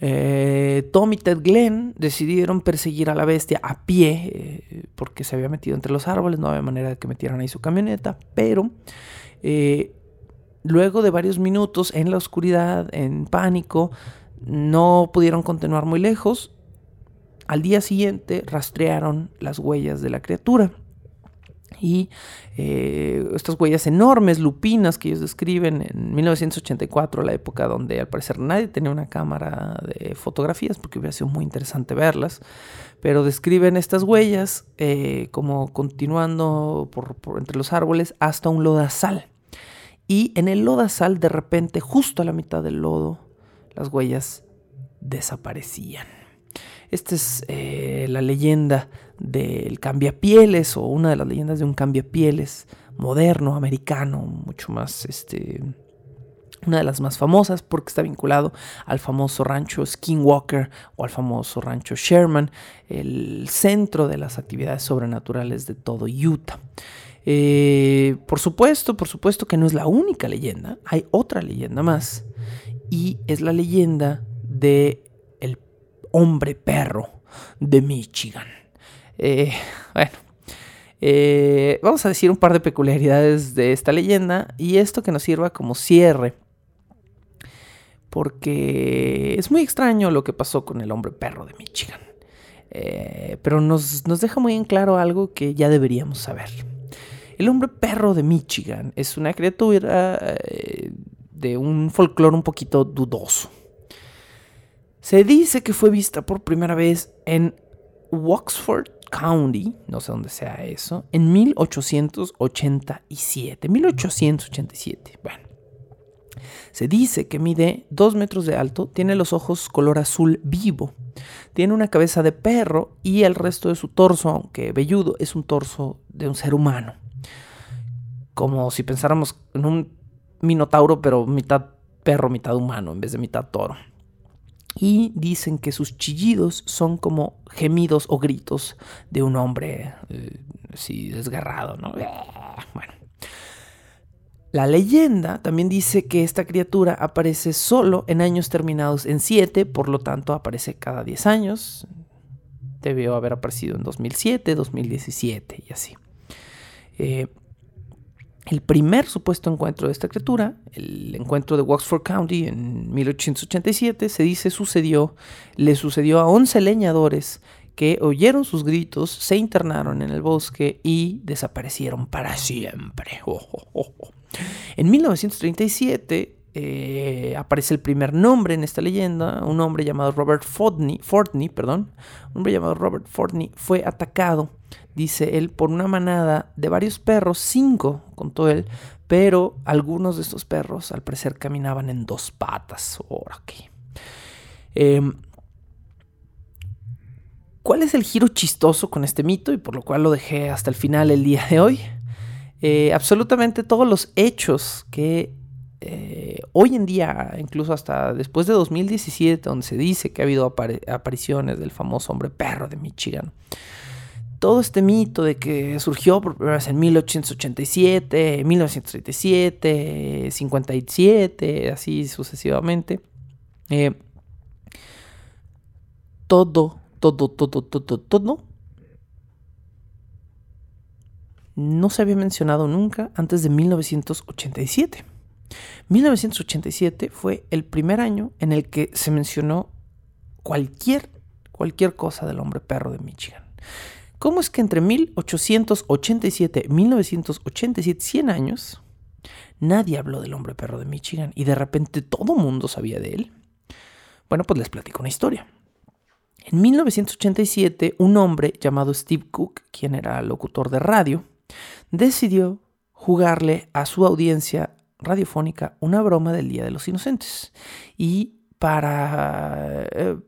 Eh, Tom y Ted Glenn decidieron perseguir a la bestia a pie eh, porque se había metido entre los árboles, no había manera de que metieran ahí su camioneta, pero eh, luego de varios minutos en la oscuridad, en pánico, no pudieron continuar muy lejos. Al día siguiente rastrearon las huellas de la criatura y eh, estas huellas enormes, lupinas que ellos describen en 1984, la época donde al parecer nadie tenía una cámara de fotografías porque hubiera sido muy interesante verlas, pero describen estas huellas eh, como continuando por, entre los árboles hasta un lodazal. Y en el lodazal de repente, justo a la mitad del lodo, las huellas desaparecían. Esta es eh, la leyenda del cambiapieles o una de las leyendas de un cambiapieles moderno, americano, mucho más, este, una de las más famosas porque está vinculado al famoso rancho Skinwalker o al famoso rancho Sherman, el centro de las actividades sobrenaturales de todo Utah. Eh, por supuesto, por supuesto que no es la única leyenda, hay otra leyenda más y es la leyenda de el hombre perro de Michigan. Eh, bueno, eh, vamos a decir un par de peculiaridades de esta leyenda y esto que nos sirva como cierre. Porque es muy extraño lo que pasó con el hombre perro de Michigan. Eh, pero nos, nos deja muy en claro algo que ya deberíamos saber. El hombre perro de Michigan es una criatura de un folclore un poquito dudoso. Se dice que fue vista por primera vez en Oxford, County, no sé dónde sea eso, en 1887. 1887. Bueno, Se dice que mide 2 metros de alto, tiene los ojos color azul vivo, tiene una cabeza de perro y el resto de su torso, aunque velludo, es un torso de un ser humano. Como si pensáramos en un minotauro, pero mitad perro, mitad humano, en vez de mitad toro. Y dicen que sus chillidos son como gemidos o gritos de un hombre eh, desgarrado, ¿no? Bueno. La leyenda también dice que esta criatura aparece solo en años terminados en 7, por lo tanto aparece cada 10 años. Debió haber aparecido en 2007, 2017 y así. Eh, el primer supuesto encuentro de esta criatura, el encuentro de Wexford County en 1887, se dice sucedió, le sucedió a 11 leñadores que oyeron sus gritos, se internaron en el bosque y desaparecieron para siempre. En 1937 eh, aparece el primer nombre en esta leyenda, un hombre llamado Robert Fortney, Fortney, perdón, un hombre llamado Robert Fortney fue atacado, dice él, por una manada de varios perros, cinco contó él, pero algunos de estos perros al parecer caminaban en dos patas. Em, ¿Cuál es el giro chistoso con este mito y por lo cual lo dejé hasta el final el día de hoy? Eh, absolutamente todos los hechos que eh, hoy en día, incluso hasta después de 2017, donde se dice que ha habido apariciones del famoso hombre perro de Michigan, todo este mito de que surgió por primera vez en 1887, 1937, 57, así sucesivamente, eh, todo, todo, todo, todo, todo no se había mencionado nunca antes de 1987. 1987 fue el primer año en el que se mencionó cualquier, cualquier cosa del hombre perro de Michigan. ¿Cómo es que entre 1887 y 1987, 100 años, nadie habló del hombre perro de Michigan y de repente todo mundo sabía de él? Bueno, pues les platico una historia. En 1987, un hombre llamado Steve Cook, quien era locutor de radio, decidió jugarle a su audiencia radiofónica una broma del Día de los Inocentes. Y para eh,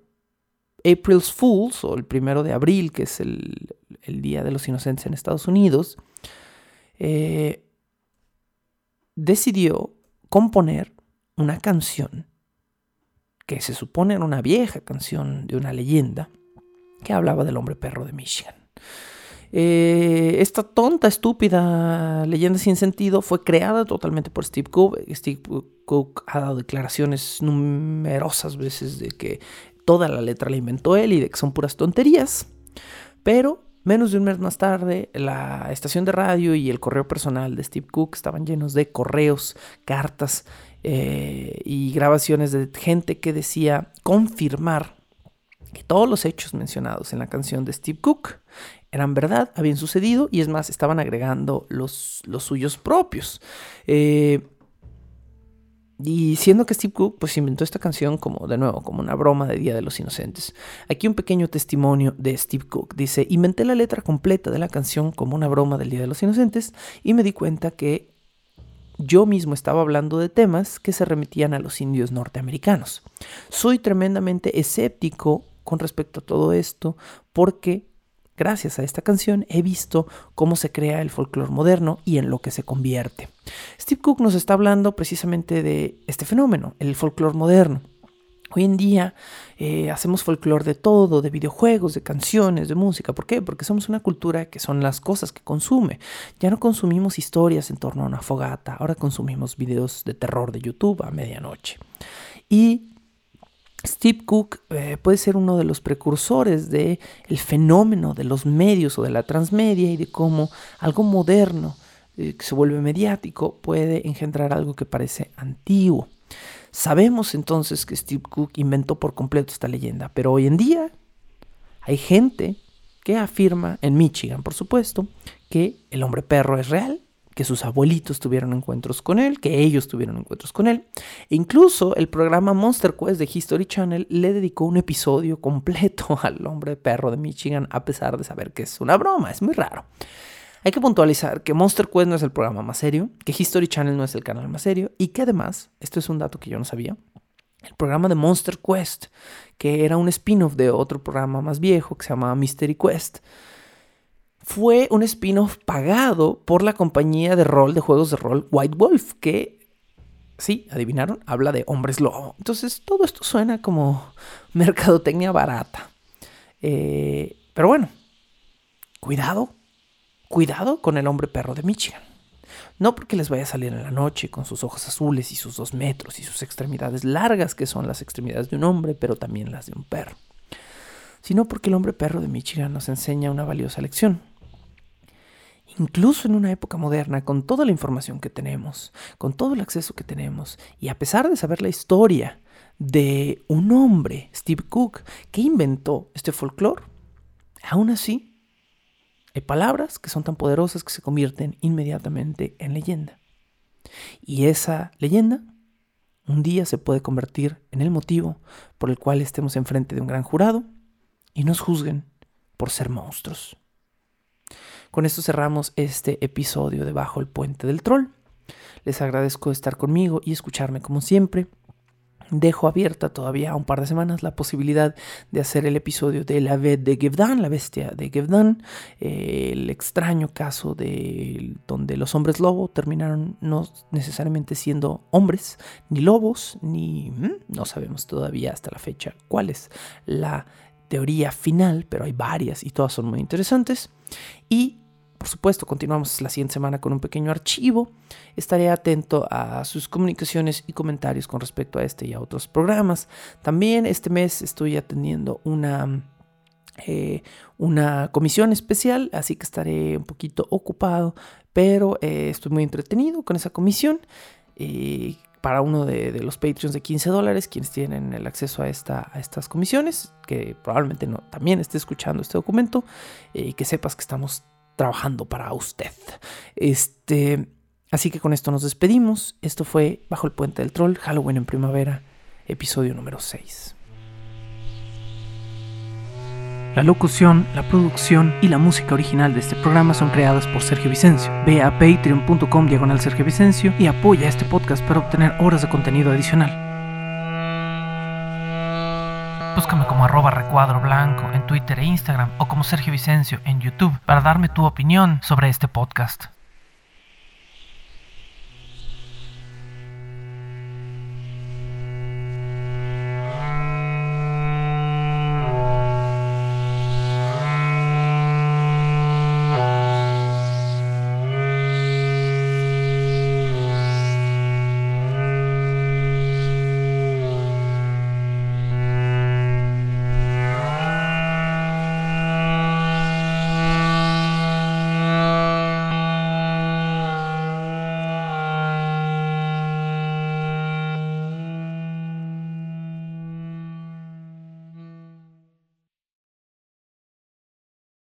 April's Fools, o el primero de abril, que es el, Día de los Inocentes en Estados Unidos, eh, decidió componer una canción que se supone era una vieja canción de una leyenda que hablaba del hombre perro de Michigan. Eh, esta tonta, estúpida leyenda sin sentido fue creada totalmente por Steve Cook. Steve Cook ha dado declaraciones numerosas veces de que toda la letra la inventó él y de que son puras tonterías. Pero menos de un mes más tarde, la estación de radio y el correo personal de Steve Cook estaban llenos de correos, cartas eh, y grabaciones de gente que decía confirmar que todos los hechos mencionados en la canción de Steve Cook eran verdad, habían sucedido y es más, estaban agregando los, suyos propios. Eh, y siendo que Steve Cook pues inventó esta canción como de nuevo, como una broma de Día de los Inocentes. Aquí un pequeño testimonio de Steve Cook. Dice, inventé la letra completa de la canción como una broma del Día de los Inocentes y me di cuenta que yo mismo estaba hablando de temas que se remitían a los indios norteamericanos. Soy tremendamente escéptico con respecto a todo esto porque gracias a esta canción he visto cómo se crea el folclore moderno y en lo que se convierte. Steve Cook nos está hablando precisamente de este fenómeno, el folclore moderno. Hoy en día eh, hacemos folclore de todo, de videojuegos, de canciones, de música. ¿Por qué? Porque somos una cultura que son las cosas que consume. Ya no consumimos historias en torno a una fogata, ahora consumimos videos de terror de YouTube a medianoche. Y Steve Cook eh, puede ser uno de los precursores del el fenómeno de los medios o de la transmedia y de cómo algo moderno eh, que se vuelve mediático puede engendrar algo que parece antiguo. Sabemos entonces que Steve Cook inventó por completo esta leyenda, pero hoy en día hay gente que afirma, en Michigan por supuesto, que el hombre perro es real que sus abuelitos tuvieron encuentros con él, que ellos tuvieron encuentros con él. E incluso el programa Monster Quest de History Channel le dedicó un episodio completo al hombre perro de Michigan, a pesar de saber que es una broma, es muy raro. Hay que puntualizar que Monster Quest no es el programa más serio, que History Channel no es el canal más serio y que además, esto es un dato que yo no sabía, el programa de Monster Quest, que era un spin-off de otro programa más viejo que se llamaba Mystery Quest, fue un spin-off pagado por la compañía de rol, de juegos de rol White Wolf, que, sí, adivinaron, habla de hombres lobo. Entonces todo esto suena como mercadotecnia barata. Eh, pero bueno, cuidado, cuidado con el hombre perro de Michigan. No porque les vaya a salir en la noche con sus ojos azules y sus dos metros y sus extremidades largas, que son las extremidades de un hombre, pero también las de un perro. Sino porque el hombre perro de Michigan nos enseña una valiosa lección. Incluso en una época moderna, con toda la información que tenemos, con todo el acceso que tenemos, y a pesar de saber la historia de un hombre, Steve Cook, que inventó este folclore, aún así hay palabras que son tan poderosas que se convierten inmediatamente en leyenda. Y esa leyenda un día se puede convertir en el motivo por el cual estemos enfrente de un gran jurado y nos juzguen por ser monstruos. Con esto cerramos este episodio de Bajo el Puente del Troll. Les agradezco estar conmigo y escucharme como siempre dejo abierta todavía un par de semanas la posibilidad de hacer el episodio de la vez de Gevdan, la bestia de Gevdan, el extraño caso de donde los hombres lobo terminaron no necesariamente siendo hombres, ni lobos, ni mm, no sabemos todavía hasta la fecha cuál es la teoría final, pero hay varias y todas son muy interesantes. Y por supuesto, continuamos la siguiente semana con un pequeño archivo. Estaré atento a sus comunicaciones y comentarios con respecto a este y a otros programas. También este mes estoy atendiendo una, eh, una comisión especial, así que estaré un poquito ocupado, pero eh, estoy muy entretenido con esa comisión. Eh, para uno de, los Patreons de 15 dólares, quienes tienen el acceso a, esta, a estas comisiones, que probablemente no, también esté escuchando este documento, y que sepas que estamos trabajando para usted. Este, así que con esto nos despedimos. Esto fue Bajo el Puente del Troll, Halloween en Primavera, episodio número 6. La locución, la producción y la música original de este programa son creadas por Sergio Vicencio. Ve a patreon.com diagonal Sergio Vicencio y apoya este podcast para obtener horas de contenido adicional. Búscame como arroba recuadro blanco en Twitter e Instagram o como Sergio Vicencio en YouTube para darme tu opinión sobre este podcast.